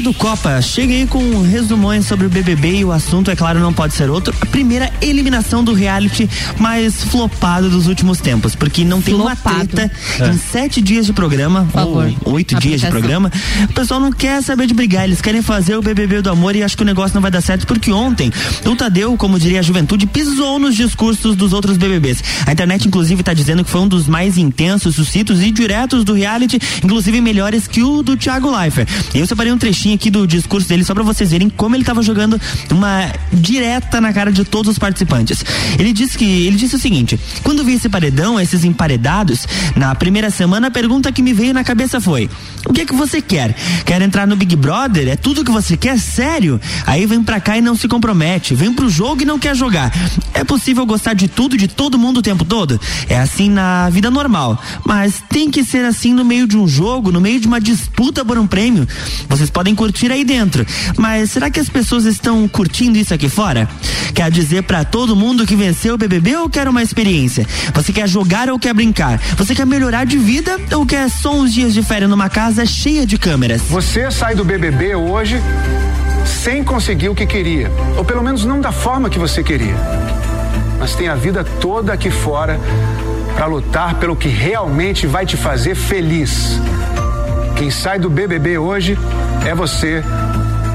Speaker 14: do Copa, cheguei com resumões sobre o BBB e o assunto, é claro, não pode ser outro. A primeira eliminação do reality mais flopado dos últimos tempos, porque não tem uma
Speaker 8: Flopado.
Speaker 14: treta em sete dias de programa,
Speaker 8: Por favor.
Speaker 14: ou oito dias de
Speaker 8: Aplicação.
Speaker 14: programa. O pessoal não quer saber de brigar, eles querem fazer o BBB do amor e acho que o negócio não vai dar certo, porque ontem o Tadeu, como diria a juventude, pisou nos discursos dos outros BBBs. A internet, inclusive, tá dizendo que foi um dos mais intensos, suscitos e diretos do reality, inclusive melhores que o do Thiago Leifert. E eu separei um trechinho aqui do discurso dele só pra vocês verem como ele tava jogando uma direta na cara de todos os participantes. Ele disse que ele disse o seguinte: quando vi esse paredão, esses emparedados, na primeira semana a pergunta que me veio na cabeça foi: o que é que você quer? Quer entrar no Big Brother? É tudo que você quer? Sério? Aí vem pra cá e não se compromete, vem pro jogo e não quer jogar. É possível gostar de tudo, de todo mundo o tempo todo? É assim na vida normal, mas tem que ser assim no meio de um jogo, no meio de uma disputa por um prêmio. Vocês podem curtir aí dentro. Mas será que as pessoas estão curtindo isso aqui fora? Quer dizer pra todo mundo que venceu o BBB ou quer uma experiência? Você quer jogar ou quer brincar? Você quer melhorar de vida ou quer só uns dias de férias numa casa cheia de câmeras?
Speaker 15: Você sai do BBB hoje sem conseguir o que queria, ou pelo menos não da forma que você queria. Mas tem a vida toda aqui fora para lutar pelo que realmente vai te fazer feliz. Quem sai do BBB hoje é você,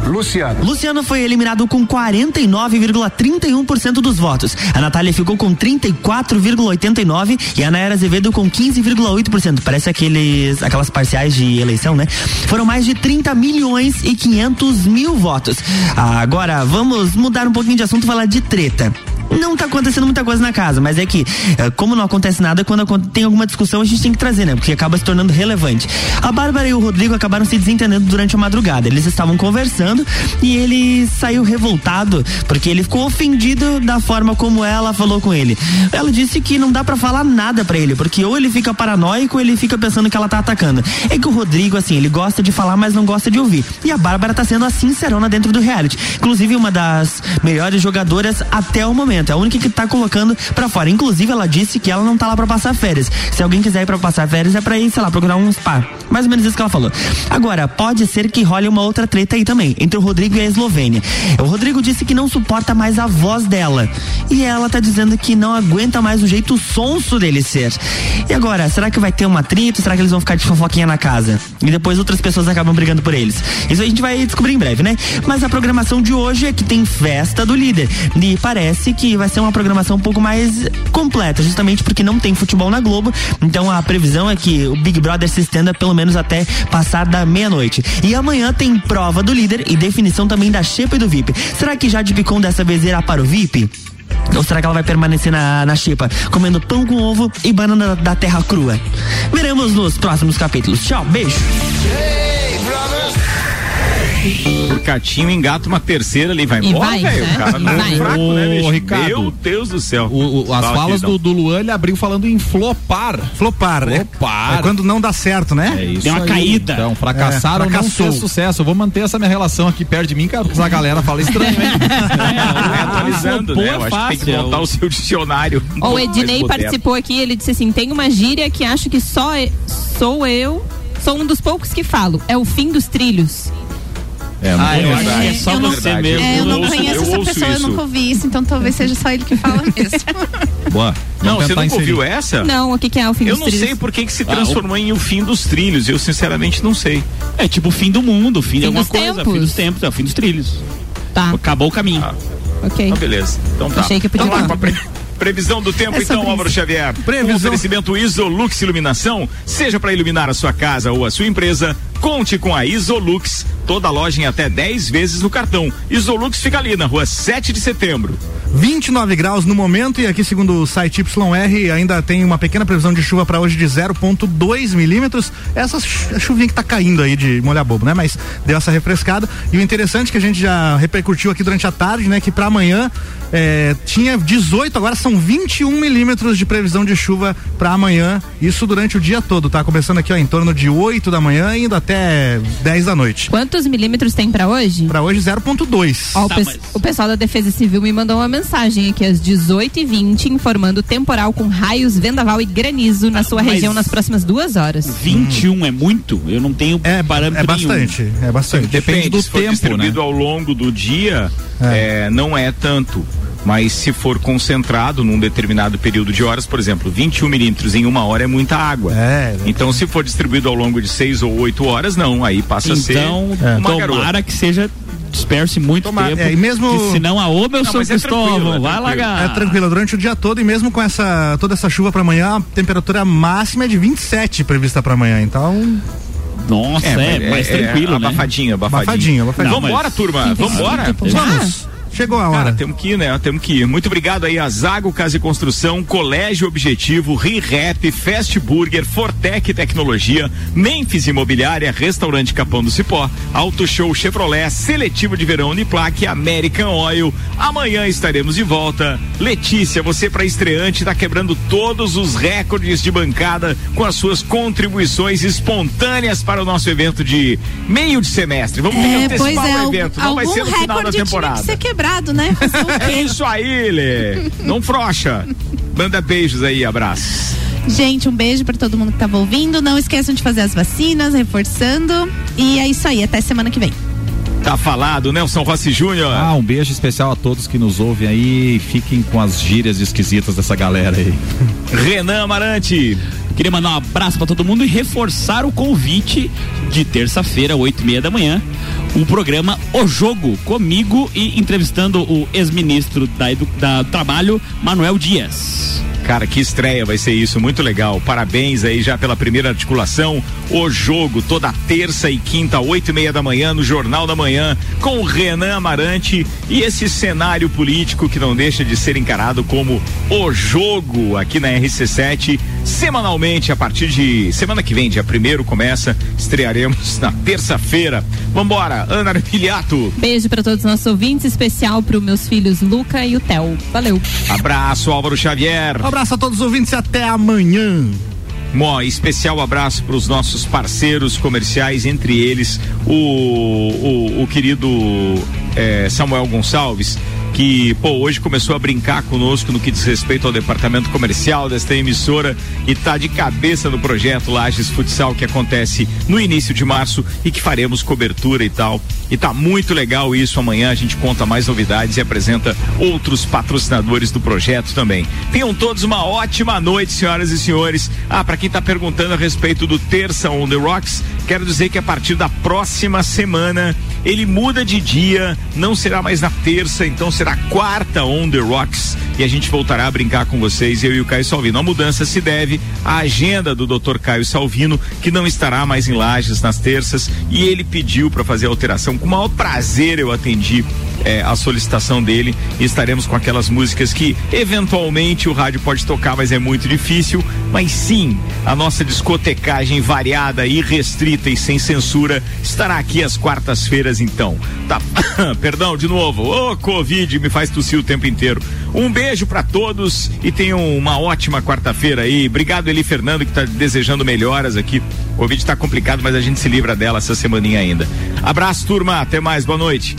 Speaker 15: Luciano.
Speaker 14: Luciano foi eliminado com 49,31% dos votos. A Natália ficou com 34,89% e a Nayara Azevedo com 15,8%. Parece aqueles, aquelas parciais de eleição, né? Foram mais de 30 milhões e 500 mil votos. Agora, vamos mudar um pouquinho de assunto e falar de treta não tá acontecendo muita coisa na casa, mas é que, eh, como não acontece nada, quando tem alguma discussão a gente tem que trazer, né? Porque acaba se tornando relevante. A Bárbara e o Rodrigo acabaram se desentendendo durante a madrugada. Eles estavam conversando e ele saiu revoltado porque ele ficou ofendido da forma como ela falou com ele. Ela disse que não dá para falar nada para ele, porque ou ele fica paranoico ou ele fica pensando que ela tá atacando. É que o Rodrigo, assim, ele gosta de falar, mas não gosta de ouvir. E a Bárbara tá sendo a sincerona dentro do reality. Inclusive, uma das melhores jogadoras até o momento. É a única que tá colocando pra fora. Inclusive, ela disse que ela não tá lá pra passar férias. Se alguém quiser ir pra passar férias, é pra ir, sei lá, procurar um spa. Mais ou menos isso que ela falou. Agora, pode ser que role uma outra treta aí também, entre o Rodrigo e a Eslovênia. O Rodrigo disse que não suporta mais a voz dela. E ela tá dizendo que não aguenta mais o jeito sonso dele ser. E agora, será que vai ter um atrito? Será que eles vão ficar de fofoquinha na casa? E depois outras pessoas acabam brigando por eles. Isso a gente vai descobrir em breve, né? Mas a programação de hoje é que tem festa do líder. E parece que vai ser uma programação um pouco mais completa, justamente porque não tem futebol na Globo. Então a previsão é que o Big Brother se estenda pelo menos até passar da meia-noite. E amanhã tem prova do líder e definição também da Xepa e do VIP. Será que Jade Picon dessa vez irá para o VIP? Ou será que ela vai permanecer na, na xepa, comendo pão com ovo e banana da terra crua? Veremos nos próximos capítulos. Tchau, beijo.
Speaker 1: O Catinho engata uma terceira ali, vai embora, velho.
Speaker 6: né?
Speaker 1: O cara tá fraco, né, bicho?
Speaker 6: Ricardo,
Speaker 1: Meu Deus do céu.
Speaker 6: O- o- as
Speaker 1: Fala,
Speaker 6: falas
Speaker 1: queridão.
Speaker 6: do, do Luan, ele abriu falando em flopar.
Speaker 5: Flopar, né?
Speaker 6: Flopar.
Speaker 5: É quando não dá certo, né?
Speaker 6: É isso aí. Então, fracassaram
Speaker 5: É,
Speaker 6: não
Speaker 5: fracassou.
Speaker 6: fez sucesso. Eu vou manter essa minha relação aqui perto de mim, cara, porque essa galera fala estranho, hein? (laughs)
Speaker 1: É, atualizando, né? Eu acho que tem que montar o seu dicionário.
Speaker 8: o Ednei participou aqui, ele disse assim: tem uma gíria que acho que só sou eu, sou um dos poucos que falo. É o fim dos trilhos.
Speaker 6: É,
Speaker 1: Ah, eu acho que é só
Speaker 4: eu não,
Speaker 1: você mesmo.
Speaker 4: É, eu não conheço
Speaker 1: eu
Speaker 4: essa pessoa, eu
Speaker 1: isso.
Speaker 4: nunca ouvi isso, então talvez seja só ele que fala (laughs) mesmo.
Speaker 6: Boa.
Speaker 1: Não, você nunca ouviu
Speaker 6: inserir.
Speaker 1: essa?
Speaker 8: Não, o que, que é o fim
Speaker 1: Eu
Speaker 8: dos
Speaker 1: não
Speaker 8: trilhos?
Speaker 1: sei por que, que se
Speaker 8: Ah, o-
Speaker 1: transformou em o fim dos trilhos. Eu sinceramente não sei.
Speaker 7: É tipo o fim do mundo, o fim, de
Speaker 8: Fim
Speaker 7: alguma
Speaker 8: dos
Speaker 7: coisa,
Speaker 8: tempos.
Speaker 7: fim dos tempos, é o fim dos trilhos.
Speaker 8: Tá.
Speaker 7: Acabou o caminho.
Speaker 8: Ok.
Speaker 1: Então, beleza. Então tá.
Speaker 8: Achei que podia
Speaker 1: Vamos lá
Speaker 8: falar.
Speaker 1: previsão do tempo,
Speaker 8: É
Speaker 1: então, Álvaro. Xavier.
Speaker 5: Previsão.
Speaker 1: Um oferecimento Isolux Iluminação, seja para iluminar a sua casa ou a sua empresa, conte com a Isolux. Toda loja em até 10 vezes no cartão. Isolux fica ali na rua 7 de setembro.
Speaker 5: 29 graus no momento e aqui segundo o site YR ainda tem uma pequena previsão de chuva para hoje de 0.2 milímetros. Essa chu- chuvinha que tá caindo aí de molhar bobo, né? Mas deu essa refrescada. E o interessante que a gente já repercutiu aqui durante a tarde, né? Que para amanhã é, tinha 18, agora são 21 milímetros de previsão de chuva para amanhã. Isso durante o dia todo, tá? Começando aqui ó, em torno de 8 da manhã indo até 10 da noite.
Speaker 8: Quantos milímetros tem pra hoje?
Speaker 5: Para hoje 0.2.
Speaker 8: Ó, o,
Speaker 7: Tá,
Speaker 8: pes-
Speaker 7: mas-
Speaker 8: o pessoal da Defesa Civil me mandou uma mensagem aqui às 18h20, informando temporal com raios, vendaval e granizo na sua
Speaker 7: Ah, mas-
Speaker 8: região nas próximas duas horas.
Speaker 7: 21 é muito? Eu não tenho parâmetro
Speaker 5: É bastante, é bastante.
Speaker 6: Depende do
Speaker 1: se for
Speaker 6: tempo,
Speaker 1: distribuído ao longo do dia, é, não é tanto. Mas se for concentrado num determinado período de horas, por exemplo, 21 milímetros em uma hora é muita água.
Speaker 5: É,
Speaker 1: Então, se for distribuído ao longo de seis ou oito horas, não. Aí passa a ser
Speaker 7: Então, tomara que seja disperse muito tempo.
Speaker 5: é, e mesmo-
Speaker 7: que senão a ô, meu
Speaker 1: Não,
Speaker 7: São
Speaker 1: mas é
Speaker 7: Cristóvão,
Speaker 1: é
Speaker 7: vai largar.
Speaker 5: É tranquilo, durante o dia todo e mesmo com essa toda essa chuva para amanhã, a temperatura máxima é de 27 prevista para amanhã. Então,
Speaker 7: Nossa, é,
Speaker 1: mas
Speaker 7: mais tranquilo, né?
Speaker 1: Abafadinho, abafadinho.
Speaker 5: Abafadinho, abafadinho.
Speaker 1: Vambora, turma, vambora.
Speaker 5: vamos. Chegou a hora.
Speaker 1: Cara, temos que ir, né? Temos que ir. Muito obrigado aí a Zago Casa e Construção, Colégio Objetivo, ReRap, Fast Burger, Fortec Tecnologia, Memphis Imobiliária, Restaurante Capão do Cipó, Auto Show Chevrolet, Seletivo de Verão Uniplaque, American Oil. Amanhã estaremos de volta. Letícia, você para estreante está quebrando todos os recordes de bancada com as suas contribuições espontâneas para o nosso evento de meio de semestre. Vamos ter que
Speaker 4: É,
Speaker 1: antecipar
Speaker 4: é,
Speaker 1: o evento, não vai
Speaker 4: algum
Speaker 1: ser no final da
Speaker 4: recorde tinha
Speaker 1: temporada.
Speaker 4: que ser quebrado, né? Fazer o quê?
Speaker 1: É isso aí, Lê. Não frocha. Manda beijos aí, abraços.
Speaker 4: Gente, um beijo pra todo mundo que tava ouvindo. Não esqueçam de fazer as vacinas, reforçando. E é isso aí, até semana que vem.
Speaker 1: Tá falado, Nelson Rossi Júnior.
Speaker 6: Ah, um beijo especial a todos que nos ouvem aí e fiquem com as gírias esquisitas dessa galera aí. (laughs)
Speaker 1: Renan Amarante.
Speaker 7: Queria mandar um abraço pra todo mundo e reforçar o convite de terça-feira, oito e meia da manhã, o programa O Jogo, comigo e entrevistando o ex-ministro da, da Trabalho, Manuel Dias.
Speaker 1: Cara, que estreia vai ser isso, muito legal. Parabéns aí já pela primeira articulação. O jogo, toda terça e quinta, oito e meia da manhã, no Jornal da Manhã, com o Renan Amarante e esse cenário político que não deixa de ser encarado como o jogo aqui na RC7. Semanalmente, a partir de semana que vem, dia primeiro, começa, estrearemos na terça-feira. Vambora, Ana Arpiliato.
Speaker 8: Beijo pra todos os nossos ouvintes, especial para os meus filhos Luca e o Theo. Valeu.
Speaker 1: Abraço, Álvaro Xavier.
Speaker 5: Um abraço a todos os ouvintes e até amanhã.
Speaker 1: Bom, especial abraço para os nossos parceiros comerciais, entre eles o, o, o querido eh, Samuel Gonçalves, que pô, hoje começou a brincar conosco no que diz respeito ao departamento comercial desta emissora e tá de cabeça no projeto Lages Futsal que acontece no início de março e que faremos cobertura e tal. E tá muito legal isso. Amanhã a gente conta mais novidades e apresenta outros patrocinadores do projeto também. Tenham todos uma ótima noite, senhoras e senhores. Ah, para quem tá perguntando a respeito do Terça on the Rocks, quero dizer que a partir da próxima semana ele muda de dia, não será mais na terça, então será quarta on the Rocks e a gente voltará a brincar com vocês, eu e o Caio Salvino. A mudança se deve à agenda do Dr. Caio Salvino, que não estará mais em Lages nas terças e ele pediu para fazer a alteração. Com o maior prazer eu atendi eh, a solicitação dele e estaremos com aquelas músicas que eventualmente o rádio pode tocar, mas é muito difícil. Mas sim, a nossa discotecagem variada, e sem censura estará aqui às quartas-feiras então. Tá, (laughs) perdão, de novo. Ô, Covid me faz tossir o tempo inteiro. Um beijo para todos e tenham uma ótima quarta-feira aí. Obrigado, Eli Fernando, que tá desejando melhoras aqui. O Covid tá complicado, mas a gente se livra dela essa semaninha ainda. Abraço, turma. Até mais. Boa noite.